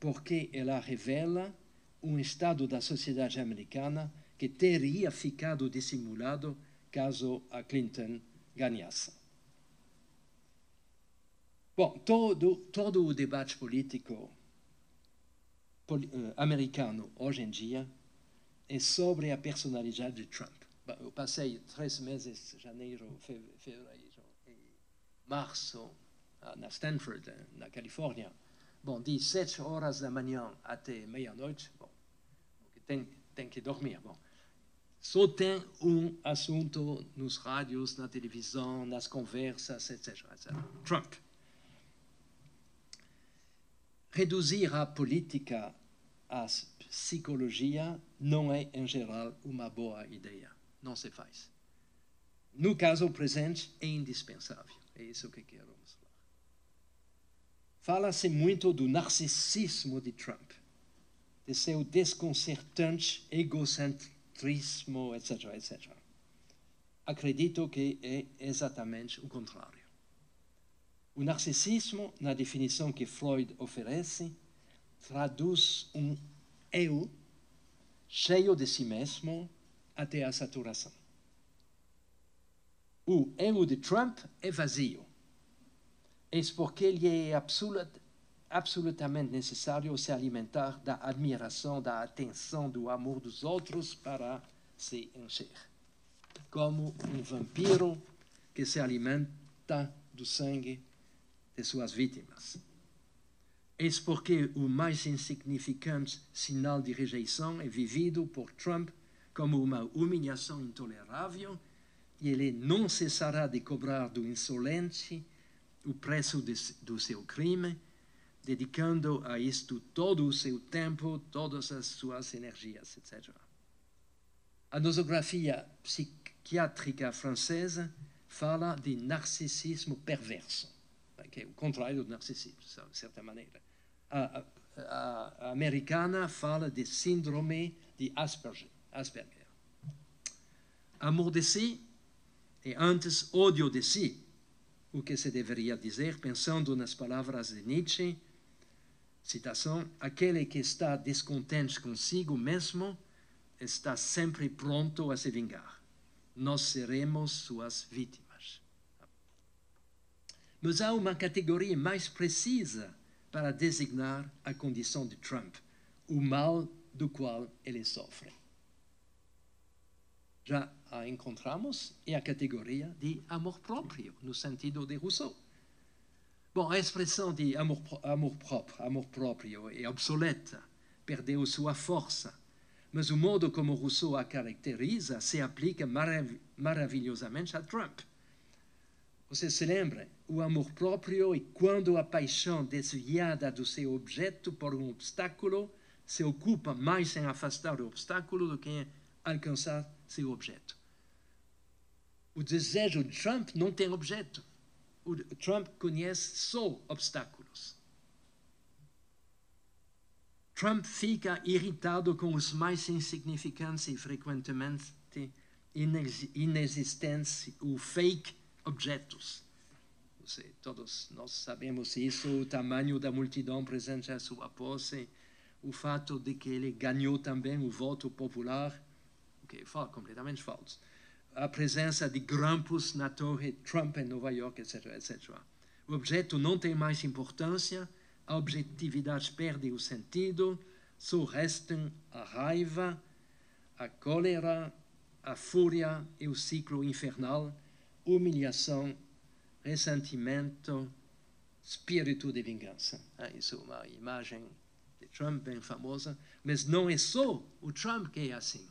porque ela revela um estado da sociedade americana que teria ficado dissimulado caso a Clinton ganhasse. Bom, todo, todo o debate político uh, americano hoje em dia é sobre a personalidade de Trump. Eu passei três meses, janeiro, fevereiro e março, na Stanford, na Califórnia. Bom, de sete horas da manhã até meia-noite, bom, tem, tem que dormir. Bom, só tem um assunto nos rádios, na televisão, nas conversas, etc. etc. Trump reduzir a política à psicologia não é, em geral, uma boa ideia. Não se faz. No caso presente, é indispensável. É isso que quero mostrar. Fala-se muito do narcisismo de Trump, de seu desconcertante egocentrismo, etc., etc. Acredito que é exatamente o contrário. O narcisismo, na definição que Freud oferece, traduz um eu cheio de si mesmo até a saturação. O eu de Trump é vazio. É porque lhe é absolut, absolutamente necessário se alimentar da admiração, da atenção, do amor dos outros para se encher. Como um vampiro que se alimenta do sangue de suas vítimas. Eis porque o mais insignificante sinal de rejeição é vivido por Trump como uma humilhação intolerável e ele não cessará de cobrar do insolente o preço de, do seu crime, dedicando a isto todo o seu tempo, todas as suas energias, etc. A nosografia psiquiátrica francesa fala de narcisismo perverso que é o contrário do narcisismo, de certa maneira. A, a, a americana fala de síndrome de Asperger. Asperger. Amor de si é antes ódio de si, o que se deveria dizer pensando nas palavras de Nietzsche, citação, aquele que está descontente consigo mesmo está sempre pronto a se vingar. Nós seremos suas vítimas. Mas há uma categoria mais precisa para designar a condição de Trump, o mal do qual ele sofre. Já a encontramos é a categoria de amor próprio, no sentido de Rousseau. Bom, a expressão de amor, amor próprio, amor próprio é obsoleta, perdeu sua força, mas o modo como Rousseau a caracteriza se aplica marav maravilhosamente a Trump. Você se lembra? O amor próprio é quando a paixão desviada do seu objeto por um obstáculo se ocupa mais em afastar o obstáculo do que em alcançar seu objeto. O desejo de Trump não tem objeto. O Trump conhece só obstáculos. Trump fica irritado com os mais insignificantes e frequentemente inexistentes, o fake objetos. Todos nós sabemos isso, o tamanho da multidão presente à sua posse, o fato de que ele ganhou também o voto popular, que completamente falso. a presença de grampos na torre Trump em Nova York, etc, etc. O objeto não tem mais importância, a objetividade perde o sentido, só restam a raiva, a cólera, a fúria e o ciclo infernal, humilhação, ressentimento, espírito de vingança. Ah, isso é uma imagem de Trump bem famosa, mas não é só o Trump que é assim.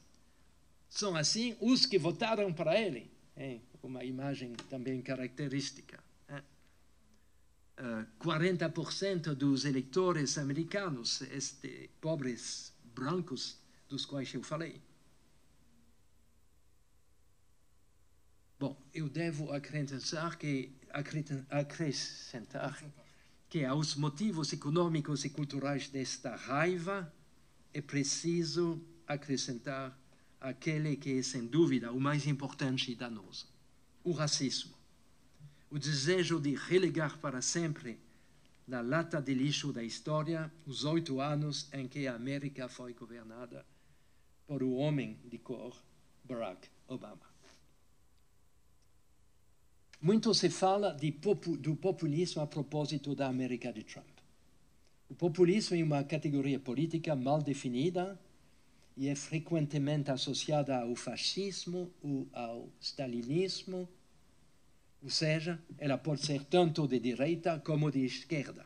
São assim os que votaram para ele. É uma imagem também característica. É. Uh, 40% dos eleitores americanos, estes pobres brancos dos quais eu falei. Bom, eu devo acrescentar que, acrescentar que aos motivos econômicos e culturais desta raiva é preciso acrescentar aquele que é, sem dúvida, o mais importante e danoso: o racismo. O desejo de relegar para sempre na lata de lixo da história os oito anos em que a América foi governada por o homem de cor Barack Obama. Muito se fala popu, do populismo a propósito da América de Trump. O populismo é uma categoria política mal definida e é frequentemente associada ao fascismo ou ao stalinismo, ou seja, ela pode ser tanto de direita como de esquerda.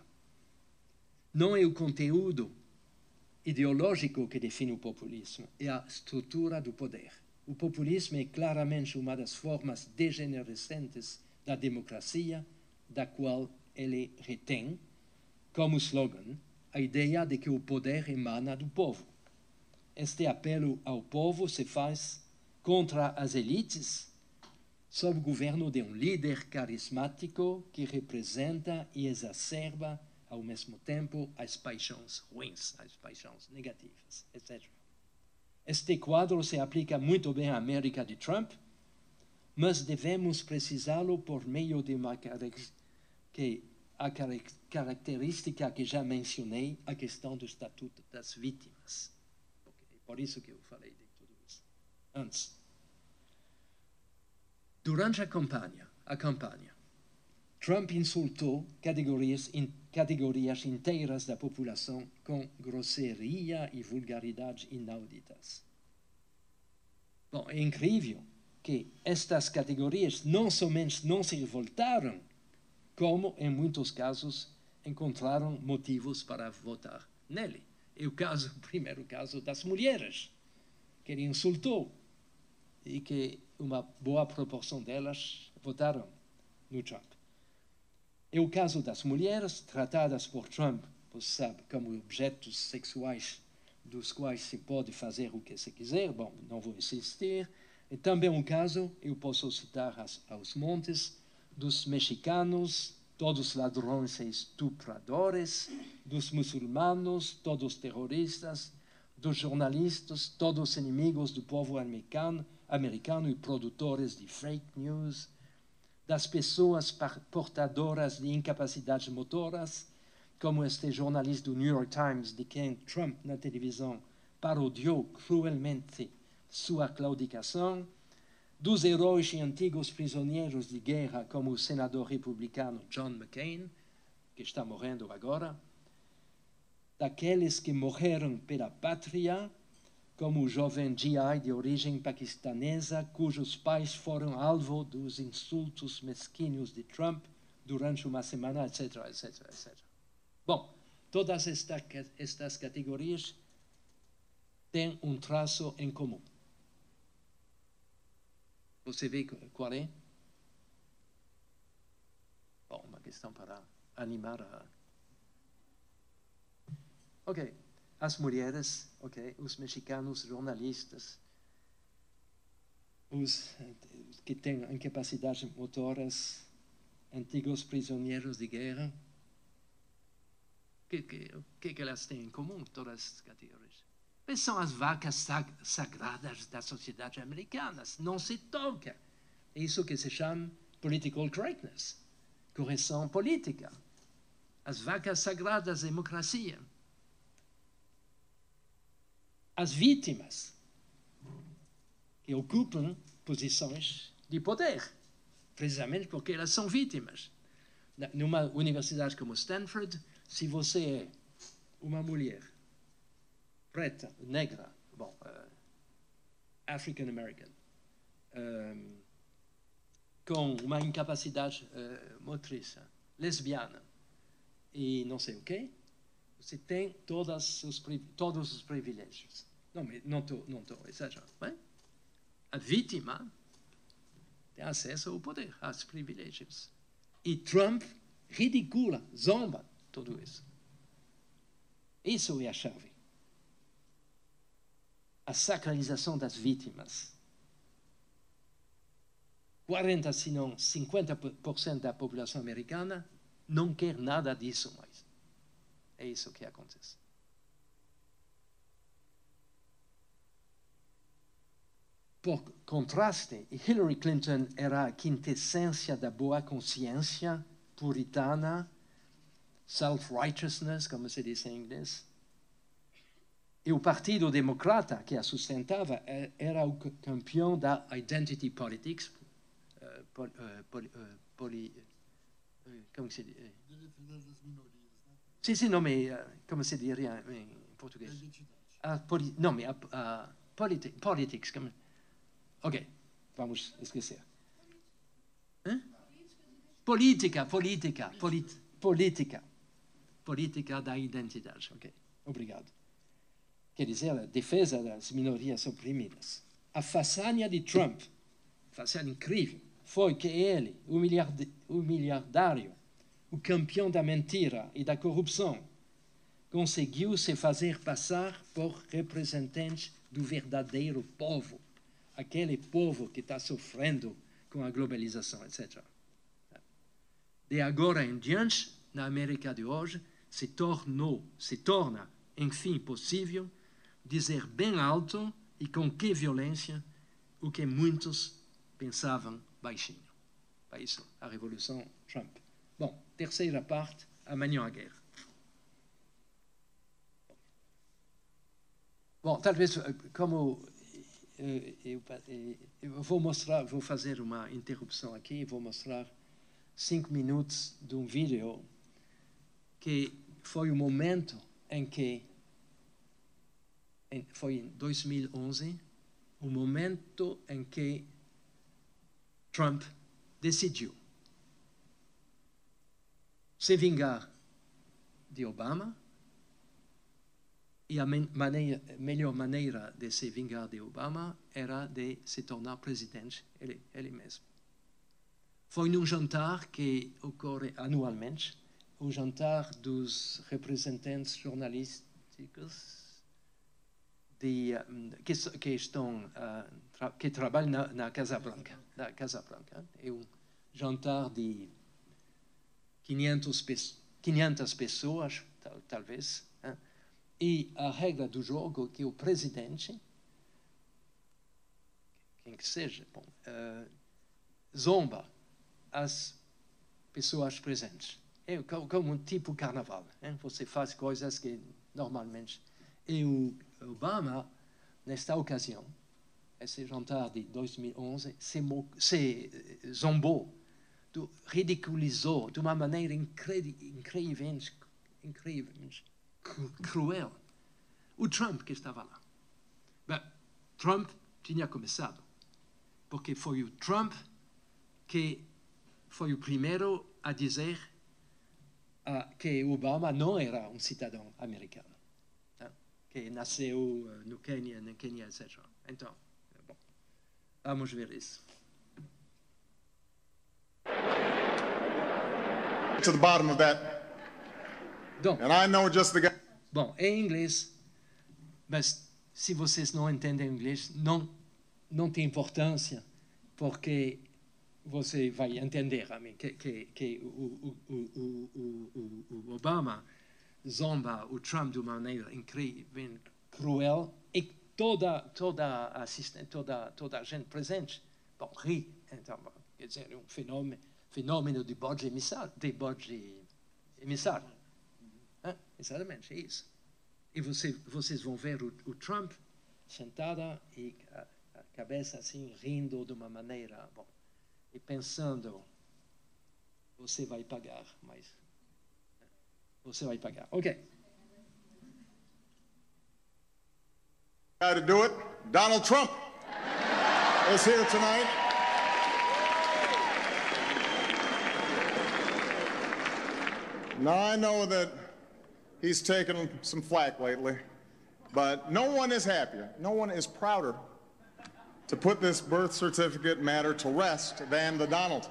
Não é o conteúdo ideológico que define o populismo, é a estrutura do poder. O populismo é claramente uma das formas degenerescentes da democracia, da qual ele retém, como slogan, a ideia de que o poder emana do povo. Este apelo ao povo se faz contra as elites, sob o governo de um líder carismático que representa e exacerba ao mesmo tempo as paixões ruins, as paixões negativas, etc. Este quadro se aplica muito bem à América de Trump, mas devemos precisá-lo por meio de uma que a característica que já mencionei, a questão do estatuto das vítimas. Por isso que eu falei de tudo isso antes. Durante a campanha, a campanha, Trump insultou categorias, in, categorias inteiras da população com grosseria e vulgaridade inauditas. Bom, é incrível que estas categorias não somente não se revoltaram, como, em muitos casos, encontraram motivos para votar nele. É o caso, o primeiro caso das mulheres, que ele insultou e que uma boa proporção delas votaram no Trump. É o caso das mulheres tratadas por Trump, você sabe, como objetos sexuais dos quais se pode fazer o que se quiser. Bom, não vou insistir e também um caso, eu posso citar as, aos montes, dos mexicanos, todos ladrões e estupradores, dos muçulmanos, todos terroristas, dos jornalistas, todos inimigos do povo americano, americano e produtores de fake news, das pessoas portadoras de incapacidades motoras, como este jornalista do New York Times, de quem Trump na televisão parodiou cruelmente sua claudicação, dos heróis e antigos prisioneiros de guerra, como o senador republicano John McCain, que está morrendo agora, daqueles que morreram pela pátria, como o jovem GI de origem paquistanesa, cujos pais foram alvo dos insultos mesquinhos de Trump durante uma semana, etc, etc, etc. Bom, todas estas categorias têm um traço em comum. Você vê qual é? Bom, uma questão para animar a. Ok, as mulheres, ok, os mexicanos jornalistas, os que têm incapacidades motoras, antigos prisioneiros de guerra. O que, que, que, elas têm em comum, todas as categorias? São as vacas sag sagradas da sociedade americana. Não se toca. É isso que se chama political correctness, correção política. As vacas sagradas da democracia. As vítimas que ocupam posições de poder, precisamente porque elas são vítimas. Numa universidade como Stanford, se você é uma mulher preta, negra, bom, uh, African American, com uma incapacidade uh, motriz, lesbiana e não sei o quê, você tem todas os, todos os privilégios. Não, não estou não tô exagerando. Bem? A vítima tem acesso ao poder, aos privilégios. E Trump ridicula, zomba tudo isso. Isso é a chave. A sacralização das vítimas. 40, se não 50% da população americana não quer nada disso mais. É isso que acontece. Por contraste, Hillary Clinton era a quintessência da boa consciência puritana, self-righteousness, como se diz em inglês. E o Partido Democrata, que a sustentava, é, era o campeão da identity politics, pol, uh, poli, uh, poli, como se diz? Sim, sim, não, mas como se diria em português? Ah, poli, não, mas a, politi, politics, como, Ok, vamos esquecer. Política, política, polit, política. Política da identidade. Ok, obrigado. Quer dizer, a defesa das minorias oprimidas. A façanha de Trump, façanha incrível, foi que ele, o, miliard, o miliardário, o campeão da mentira e da corrupção, conseguiu se fazer passar por representante do verdadeiro povo aquele povo que está sofrendo com a globalização, etc. De agora em diante, na América de hoje, se tornou, se torna, enfim, possível dizer bem alto e com que violência o que muitos pensavam baixinho. É isso, a Revolução Trump. Bom, terceira parte, amanhã a guerra. Bom, talvez como eu, eu, vou mostrar, vou fazer uma interrupção aqui e vou mostrar cinco minutos de um vídeo que foi o momento em que foi em 2011 o momento em que Trump decidiu se vingar de Obama e a maneira, melhor maneira de se vingar de Obama era de se tornar presidente ele, ele mesmo. Foi num jantar que ocorre anualmente, o jantar dos representantes jornalísticos de, que, que, estão tra, que trabalham na, na, Casa Branca, na Casa Branca. É um jantar de 500, 500 pessoas, tal, talvez e a regra do jogo que o presidente, quem que seja, bom, uh, zomba as pessoas presentes. É como um tipo carnaval. Hein? Você faz coisas que normalmente. E o Obama, nesta ocasião, esse jantar de 2011, se, eh, zombou, do, ridiculizou de uma maneira incrível, incrível, cruel. O Trump que estava lá. Bem, Trump tinha começado, porque foi o Trump que foi o primeiro a dizer uh, que Obama não era um cidadão americano? Que nasceu uh, no Quênia, no Quênia, etc. Então, bom, vamos ver isso. To the bottom of that donc, And I know just the guy. Bom, em inglês, mas se vocês não entendem inglês, não, não tem importância, porque você vai entender a mim, que, que, que o, o, o, o, Obama zomba o Trump de uma maneira incrível, cruel, e toda, toda, assistente, toda, toda a gente presente bom, ri. Então, quer dizer, é um fenômeno, fenômeno de bode emissário. De bode emissário. Exatamente, é isso. E você, vocês vão ver o, o Trump sentada e cabeça assim, rindo de uma maneira, bom, e pensando, você vai pagar, mas você vai pagar. Ok. Guy to do it, Donald Trump is here tonight. Now I know that he's taken some flack lately, but no one is happier, no one is prouder to put this birth certificate matter to rest than the Donald.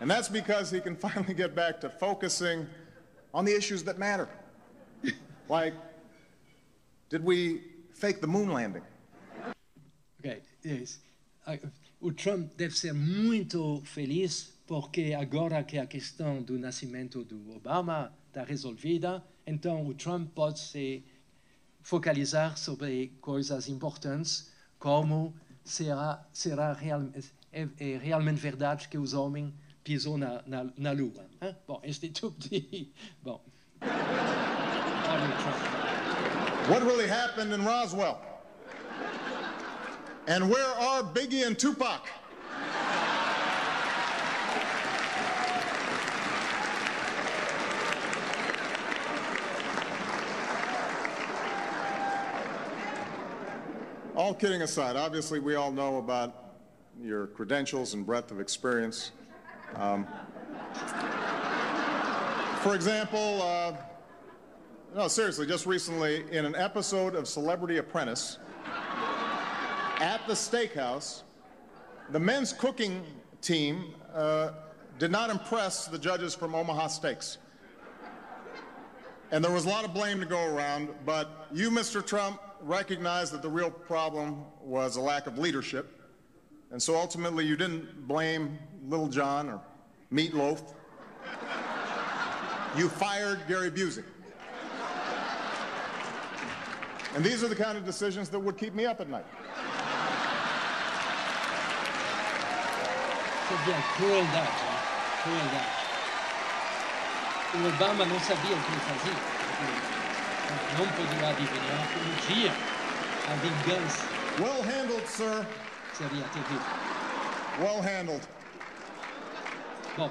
And that's because he can finally get back to focusing on the issues that matter. like, did we fake the moon landing? Ok, yes. Ah, O Trump deve ser muito feliz porque agora que a questão do nascimento do Obama está resolvida, então o Trump pode se focalizar sobre coisas importantes, como será, será real, é, é realmente verdade que os homens pisou na, na, na Lua. Hein? What really happened in Roswell? And where are Biggie and Tupac? All kidding aside, obviously we all know about your credentials and breadth of experience. Um, for example, uh, no, seriously, just recently in an episode of Celebrity Apprentice, at the steakhouse, the men's cooking team uh, did not impress the judges from Omaha Steaks. And there was a lot of blame to go around, but you, Mr. Trump, recognized that the real problem was a lack of leadership. And so ultimately, you didn't blame Little John or Meatloaf. You fired Gary Busey. And these are the kind of decisions that would keep me up at night. C'est bien, crueldade, hein? crueldade. O Obama não sabia o que ele fazia. Ele Não adivinhar um dia a vingança Well handled, sir. seria terrível. Well handled. Bom,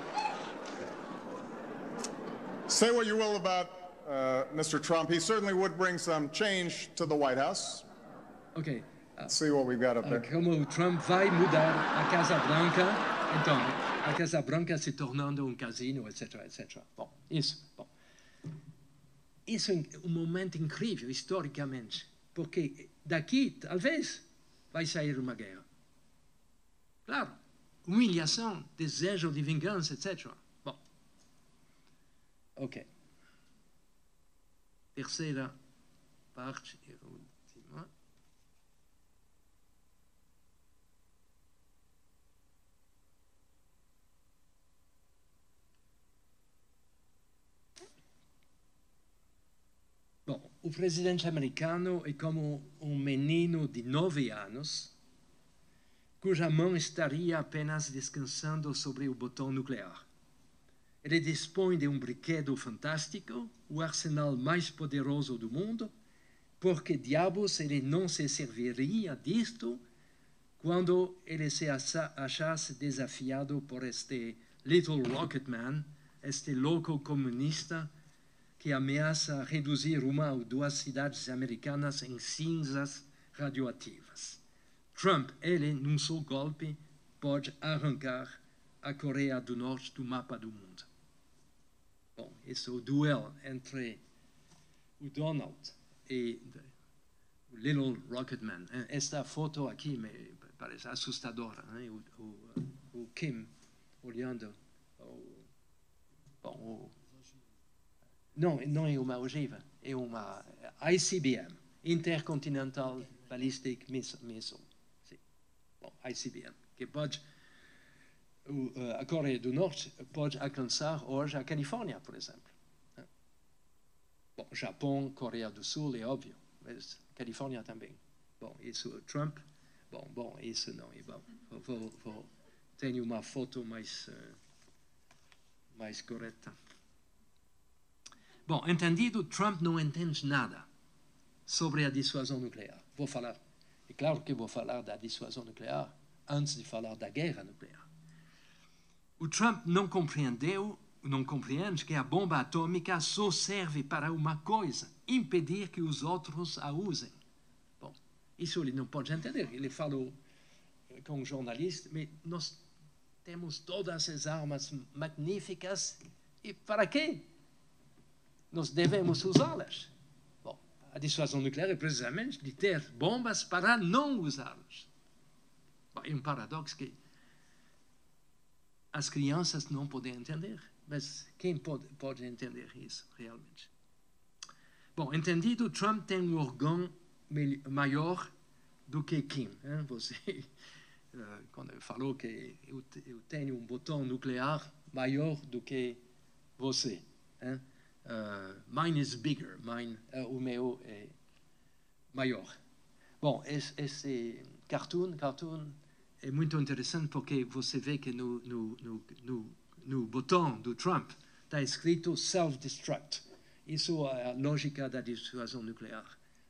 Say what you will about uh, Mr. Trump. He certainly would bring some change to the White House. ok. Let's see what we've got up there. Como Trump vai mudar a Casa Branca, então, a Casa Branca se tornando um casino, etc, etc. Bom, isso. Bom. Isso é um momento incrível, historicamente, porque daqui, talvez, vai sair uma guerra. Claro, humilhação, desejo de vingança, etc. Bom, ok. Terceira parte e última. Bom, o presidente americano é como um menino de nove anos, cuja mão estaria apenas descansando sobre o botão nuclear. Ele dispõe de um brinquedo fantástico, o arsenal mais poderoso do mundo, porque diabos ele não se serviria disto quando ele se acha- achasse desafiado por este Little Rocket Man, este louco comunista que ameaça reduzir uma ou duas cidades americanas em cinzas radioativas. Trump, ele, num só golpe, pode arrancar a Coreia do Norte do mapa do mundo. Bom, esse é o duelo entre o Donald e o Little Rocket Man. Esta foto aqui me parece assustadora. Né? O, o, o Kim olhando o, bom, o, não, não é uma ogiva, é uma ICBM, Intercontinental Ballistic Miss- Missile. ICBM, que pode, eh, a Coreia do Norte pode alcançar hoje a Califórnia, por exemplo. Bom, Japão, Coreia do Sul, é óbvio, mas Califórnia também. Bom, isso, Trump, bom, bom, isso não é bom. Vou, vou, vou- tenho uma foto mais, eh, mais correta. Bom, entendido, Trump não entende nada sobre a dissuasão nuclear. Vou falar É claro que vou falar da dissuasão nuclear antes de falar da guerra nuclear. O Trump não compreendeu, não compreende que a bomba atômica só serve para uma coisa: impedir que os outros a usem. Bom, isso ele não pode entender. Ele falou com um jornalista, mas nós temos todas essas armas magníficas e para quê? Nós devemos usá-las. Bom, a dissuasão nuclear é precisamente de ter bombas para não usá-las. É um paradoxo que as crianças não podem entender, mas quem pode, pode entender isso realmente? Bom, entendido, Trump tem um órgão maior do que Kim. Hein? Você, uh, quando falou que eu, eu, tenho um botão nuclear maior do que você. Hein? Uh, mine is bigger, mine, uh, o meu é maior. Bom, esse, esse cartoon, cartoon é muito interessante porque você vê que no, no, no, no, no botão do Trump está escrito self-destruct. Isso é a lógica da dissuasão nuclear.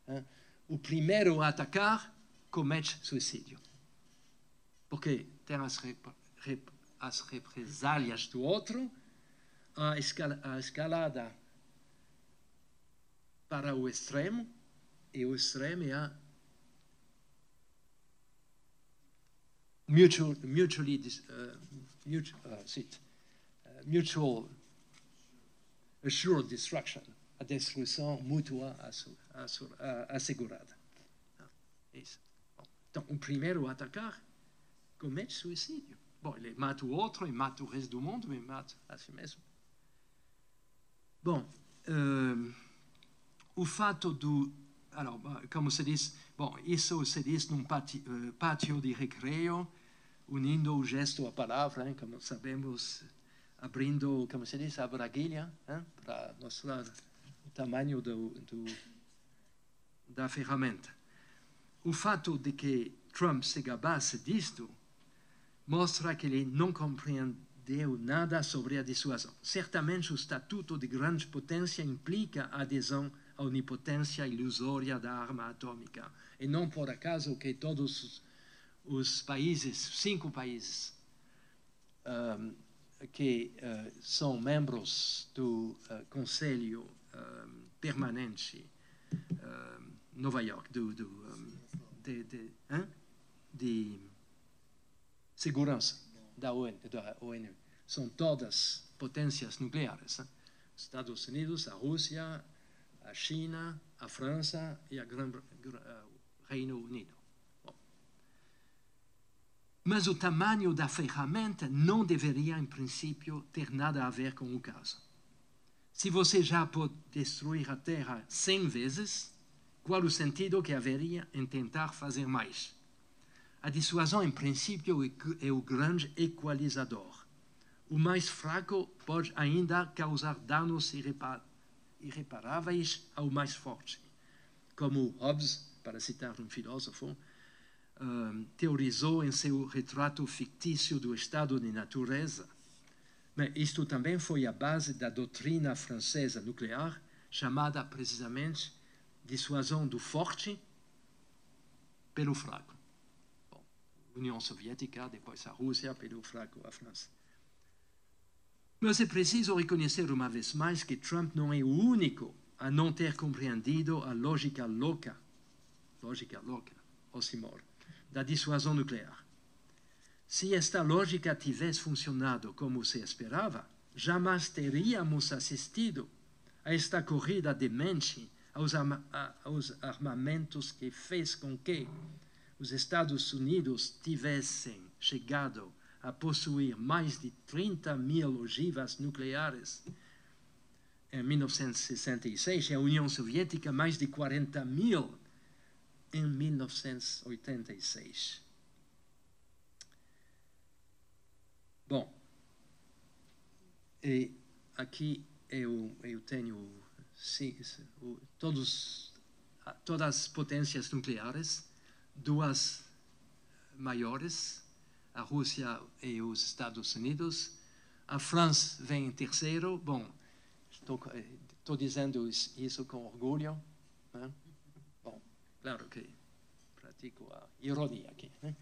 Hein? O primeiro a atacar comete suicídio. Porque tem as, rep, rep, as represálias do outro, a, escala, a escalada para o extremo, e o extremo é a mutual, mutually, uh, uh, uh, mutual assured destruction, a destruição mútua assegurada. Isso. Então, o primeiro a atacar comete suicídio. Bom, ele mata o outro e mata o resto do mundo, mas mata a si mesmo. Bom, uh, o. Alors, como se diz, bom, isso se diz num pátio, uh, pátio de recreio, unindo o gesto à palavra, hein, como sabemos, abrindo, como se diz, a braguilha, para mostrar o tamanho do, do, da ferramenta. O fato de que Trump se gabasse disto mostra que ele não compreendeu nada sobre a dissuasão. Certamente o Estatuto de Grande Potência implica a adesão à onipotência ilusória da arma atômica. E não por acaso que todos os países, cinco países, um, que uh, são membros do uh, Conselho Permanente um, Nova York, do, do de, de, de, segurança da ONU, da ONU, são todas potências nucleares. Hein? Estados Unidos, a Rússia, a China, a França e o Reino Unido. Mas o tamanho da ferramenta não deveria, em princípio, ter nada a ver com o caso. Se você já pode destruir a Terra cem vezes, qual o sentido que haveria em tentar fazer mais? A dissuasão, em princípio, é o grande equalizador. O mais fraco pode ainda causar danos irreparáveis ao mais forte. Como Hobbes, para citar um filósofo, teorizou em seu retrato fictício do estado de natureza. Mas isto também foi a base da doutrina francesa nuclear, chamada precisamente dissuasão do forte pelo fraco. Bom, União Soviética, depois a Rússia, pelo fraco a França. Mas é preciso reconhecer uma vez mais que Trump não é o único a não ter compreendido a lógica louca, lógica louca, Osimor, da dissuasão nuclear. Se esta lógica tivesse funcionado como se esperava, jamais teríamos assistido a esta corrida de mente aos, aos armamentos que fez com que os Estados Unidos tivessem chegado a possuir mais de 30 mil ogivas nucleares em 1966 e a União Soviética mais de 40 mil em 1986. Bom, e aqui eu, eu tenho sim, todos, todas as potências nucleares, duas maiores, a Rússia e os Estados Unidos. A França vem em terceiro. Bom, estou, estou dizendo isso com orgulho. Né? Claro que pratico a ironia aqui. Né?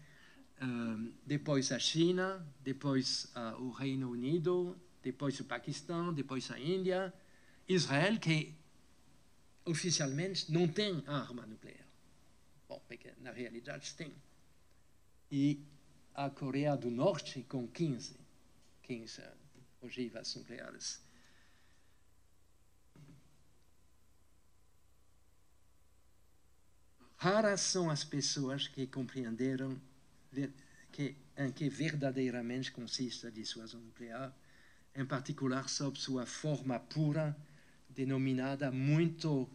Depois a China, depois uh, o Reino Unido, depois o Paquistão, depois a Índia, Israel, que oficialmente não tem arma nuclear. Bom, porque na realidade tem. E a Coreia do Norte com 15, 15 ogivas nucleares. Raras são as pessoas que compreenderam que, em que verdadeiramente consiste a dissuasão nuclear, em particular sob sua forma pura, denominada muito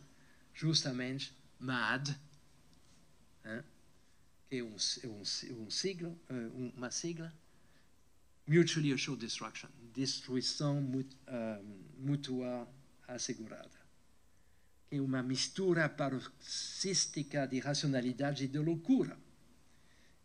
justamente MAD, hein? que é um, um, um siglo, eh, uma sigla, Mutually Assured Destruction, destruição mútua assegurada é uma mistura paroxística de racionalidade e de loucura,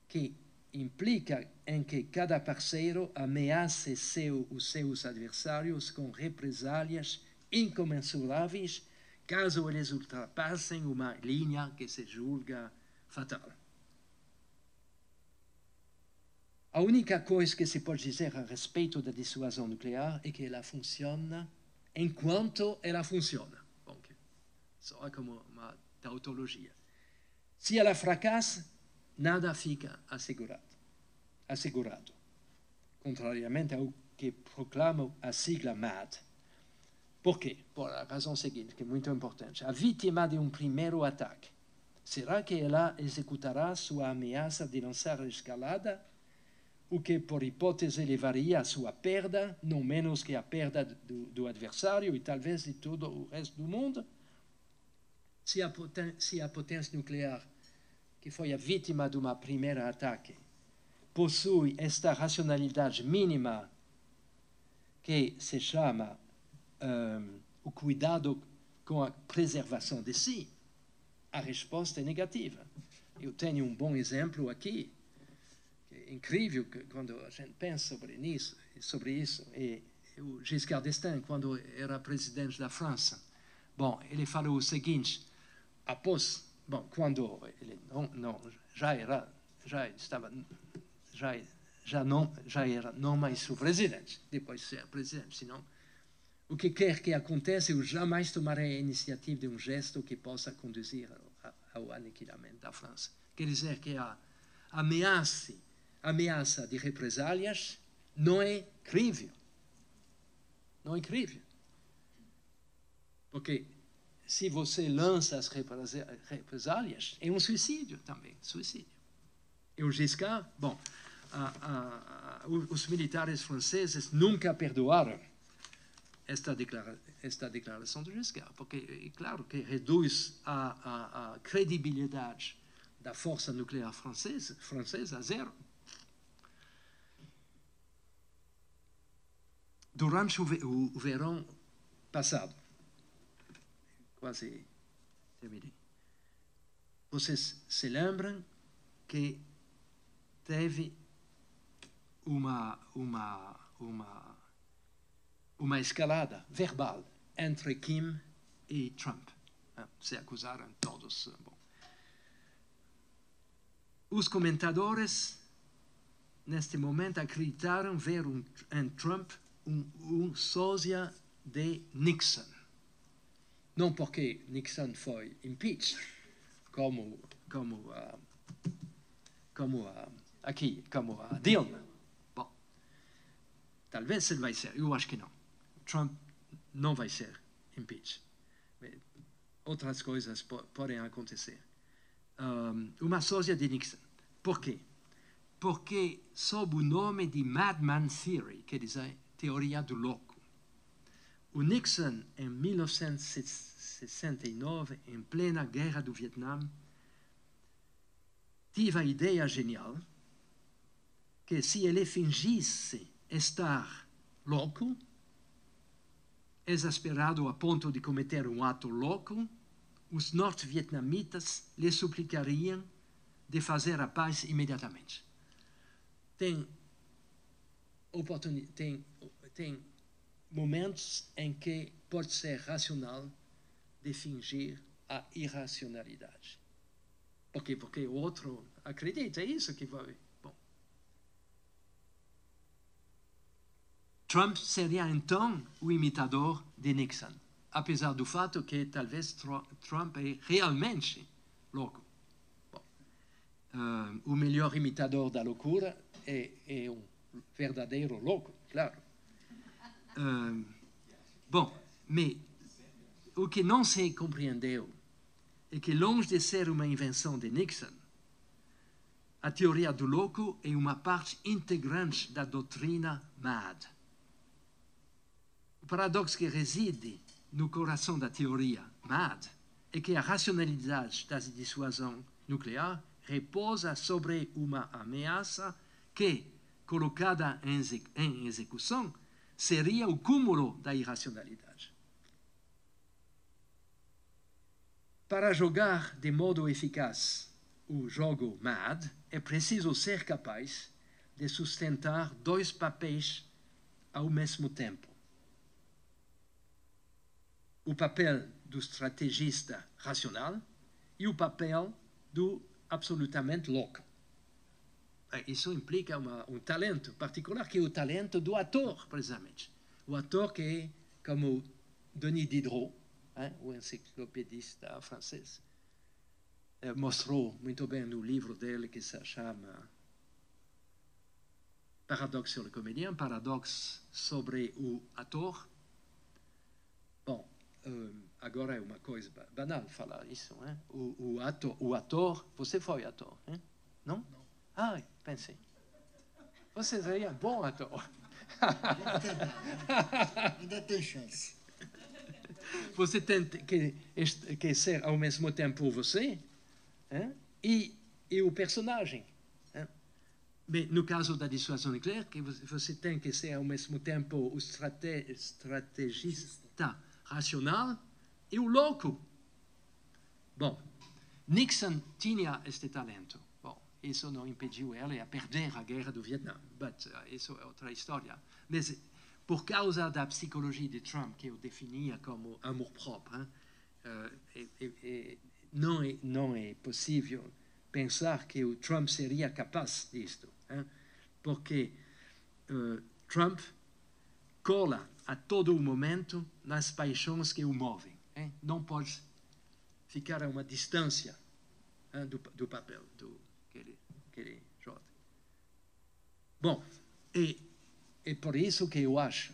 que implica em que cada parceiro ameace seu, os seus adversários com represálias incomensuráveis caso eles ultrapassem uma linha que se julga fatal. A única coisa que se pode dizer a respeito da dissuasão nuclear é que ela funciona enquanto ela funciona. Só é como uma tautologia. Se ela fracassa, nada fica assegurado. assegurado. Contrariamente ao que proclama a sigla MAD. Por quê? Por a razão seguinte, que é muito importante. A vítima de um primeiro ataque, será que ela executará sua ameaça de lançar a escalada? O que, por hipótese, levaria à sua perda, não menos que a perda do, do adversário e talvez de todo o resto do mundo? Se a, se a potência nuclear, que foi a vítima de um primeiro ataque, possui esta racionalidade mínima que se chama um, o cuidado com a preservação de si, a resposta é negativa. Eu tenho um bom exemplo aqui, é incrível que quando a gente pensa sobre isso, sobre isso e o Giscard d'Estaing, quando era presidente da França, bom, ele falou o seguinte: após, bom, quando ele não, não já era, já estava, já, já não, já era não mais o presidente, depois de ser presidente, senão o que quer que aconteça, eu jamais tomarei a iniciativa de um gesto que possa conduzir ao aniquilamento da França. Quer dizer que a ameaça, ameaça de represálias não é crível. Não é crível. Porque se você lança as represálias, é um suicídio também, suicídio. E o Giscard, bom, a, a, a, os militares franceses nunca perdoaram esta, declara, esta declaração do Giscard, porque é claro que reduz a, credibilidade da força nuclear francesa, francesa a zero. Durante o, o, o verão passado, quase terminei. Vocês se lembram que teve uma, uma, uma, uma escalada verbal entre Kim e Trump. Ah, se acusaram todos. Bom. Os comentadores, neste momento, acreditaram ver um, em Trump um, um sósia de Nixon não porque Nixon foi impeached, como, como, uh, como uh, aqui, como a Dilma. Bom, talvez ele vai ser, eu acho que não. Trump não vai ser impeached. Outras coisas po podem acontecer. Um, uma sósia de Nixon. Por quê? Porque sob o nome de Madman Theory, quer dizer, teoria do louco, o Nixon, em 1969, em plena guerra do Vietnã, tive a ideia genial que se ele fingisse estar louco, exasperado a ponto de cometer um ato louco, os norte-vietnamitas lhe suplicariam de fazer a paz imediatamente. Tem oportunidade, tem, tem momentos em que pode ser racional de fingir a irracionalidade. Porque, porque o outro acredita, é isso que vai. Bom. Trump seria então o imitador de Nixon, apesar do fato que talvez Trump é realmente louco. Uh, o melhor imitador da loucura é, é um verdadeiro louco, claro. Uh, bom, mas o que não se compreendeu é que, longe de ser uma invenção de Nixon, a teoria do louco é uma parte integrante da doutrina MAD. O paradoxo que reside no coração da teoria MAD é que a racionalidade da dissuasão nuclear repousa sobre uma ameaça que, colocada em execução, seria o cúmulo da irracionalidade. Para jogar de modo eficaz o jogo MAD, é preciso ser capaz de sustentar dois papéis ao mesmo tempo. O papel do estrategista racional e o papel do absolutamente louco. Isso implica uma, um talento particular, que é o talento do ator, precisamente. O ator que é como Denis Diderot, hein, o enciclopedista francês, eh, mostrou muito bem no livro dele que se chama Paradoxe sobre o comédien, paradoxe sobre o ator. Bom, um, agora é uma coisa banal falar isso, hein? O, o, ator, o ator, você foi ator, hein? não? Não. Ah, pensei. Você seria bom ator. Ainda tem chance. Você tem que, que ser ao mesmo tempo você hein? e, e o personagem. Hein? Mas no caso da dissuasão nuclear, que você tem que ser ao mesmo tempo o estrate, estrategista racional e o louco. Bom, Nixon tinha este talento. Isso não impediu ele a perder a guerra do Vietnã, mas uh, isso é outra história. Mas por causa da psicologia de Trump, que eu definia como amor-próprio, uh, não, é, não é possível pensar que o Trump seria capaz disto, hein? porque uh, Trump cola a todo momento nas paixões que o movem. Hein? Não pode ficar a uma distância hein, do, do, papel do, que, ele, que ele joga. Bom, e é por isso que eu acho.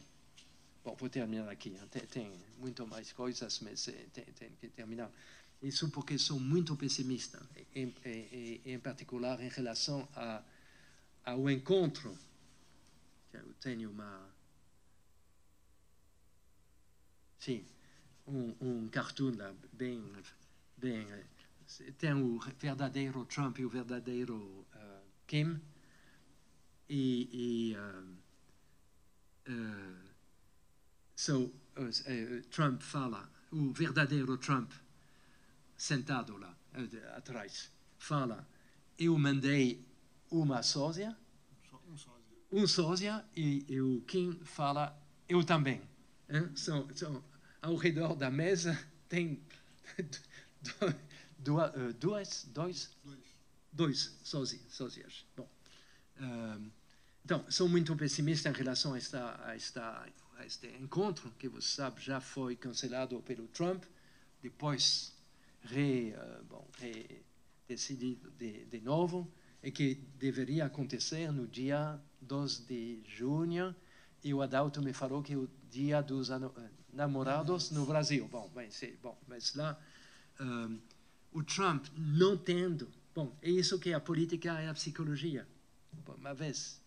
Bom, vou terminar aqui. Tem, tem muito mais coisas, mas eh, tem, tem, que terminar. Isso porque sou muito pessimista, em, em, em particular em relação a, ao encontro. Eu tenho uma. Sim, um, um cartoon lá, bem, bem. Tem o verdadeiro Trump e o verdadeiro uh, Kim. E. e uh, Uh, so, uh, uh, Trump fala, o verdadeiro Trump, sentado lá atrás, fala: Eu mandei uma sósia, um sósia, um sósia e, e, o Kim fala: Eu também. So, so, ao redor da mesa tem duas, dois, dois, dois sósias. Bom. Então, sou muito pessimista em relação a, esta, a, esta, a este encontro, que você sabe já foi cancelado pelo Trump, depois re, uh, bom, re decidido de, de novo, e que deveria acontecer no dia 2 de junho, e o Adalto me falou que é o dia dos eh, namorados no Brasil. Bom, mas, bom, mas lá, um, o Trump não tendo... Bom, é isso que a política e a psicologia. Vez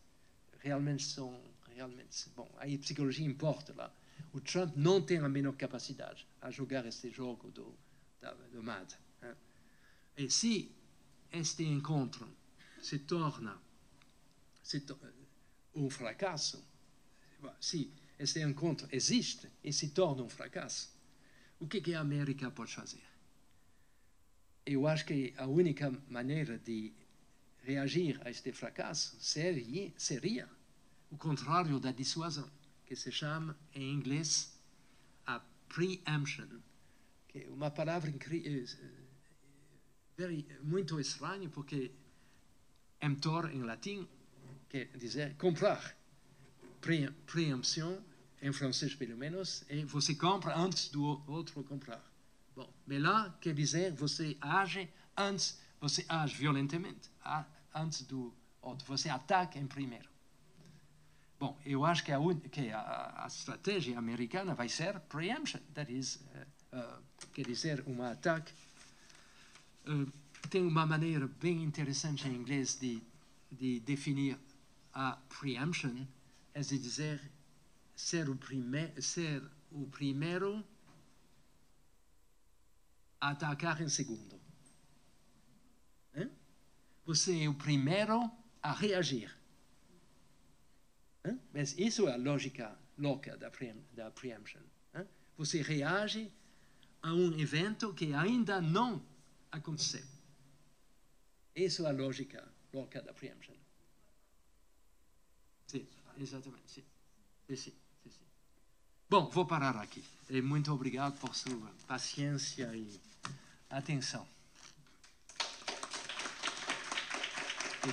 realmente são realmente bom aí a psicologia importa lá o Trump não tem a menor capacidade a jogar este jogo do do MAD hein? e se este encontro se torna se to um fracasso se este encontro existe e se torna um fracasso o que que a América pode fazer eu acho que a única maneira de reagir a este fracasso seria, seria o contrário da dissuasão, que se chama em inglês a preemption, que é uma palavra incrível, very, muito estranho, porque emptor em latim quer dizer comprar. Pre, preempção, em francês pelo menos, é você compra antes do outro comprar. Bom, mas lá quer dizer você age antes, você age violentamente, antes do outro, você ataca em primeiro. Bom, eu acho que a, que a, a estratégia americana vai ser preemption, that is, uh, uh, quer dizer, um ataque. Uh, tem uma maneira bem interessante em inglês de, de definir a preemption, é de dizer ser o, prime ser o primeiro a atacar em segundo. Você é o primeiro a reagir. Mas isso é a lógica louca da, pre da preemption. Você reage a um evento que ainda não aconteceu. Isso é a lógica louca da preemption. Sim, exatamente. Sim. Sim, sim, sim. Bom, vou parar aqui. E muito obrigado por sua paciência e atenção.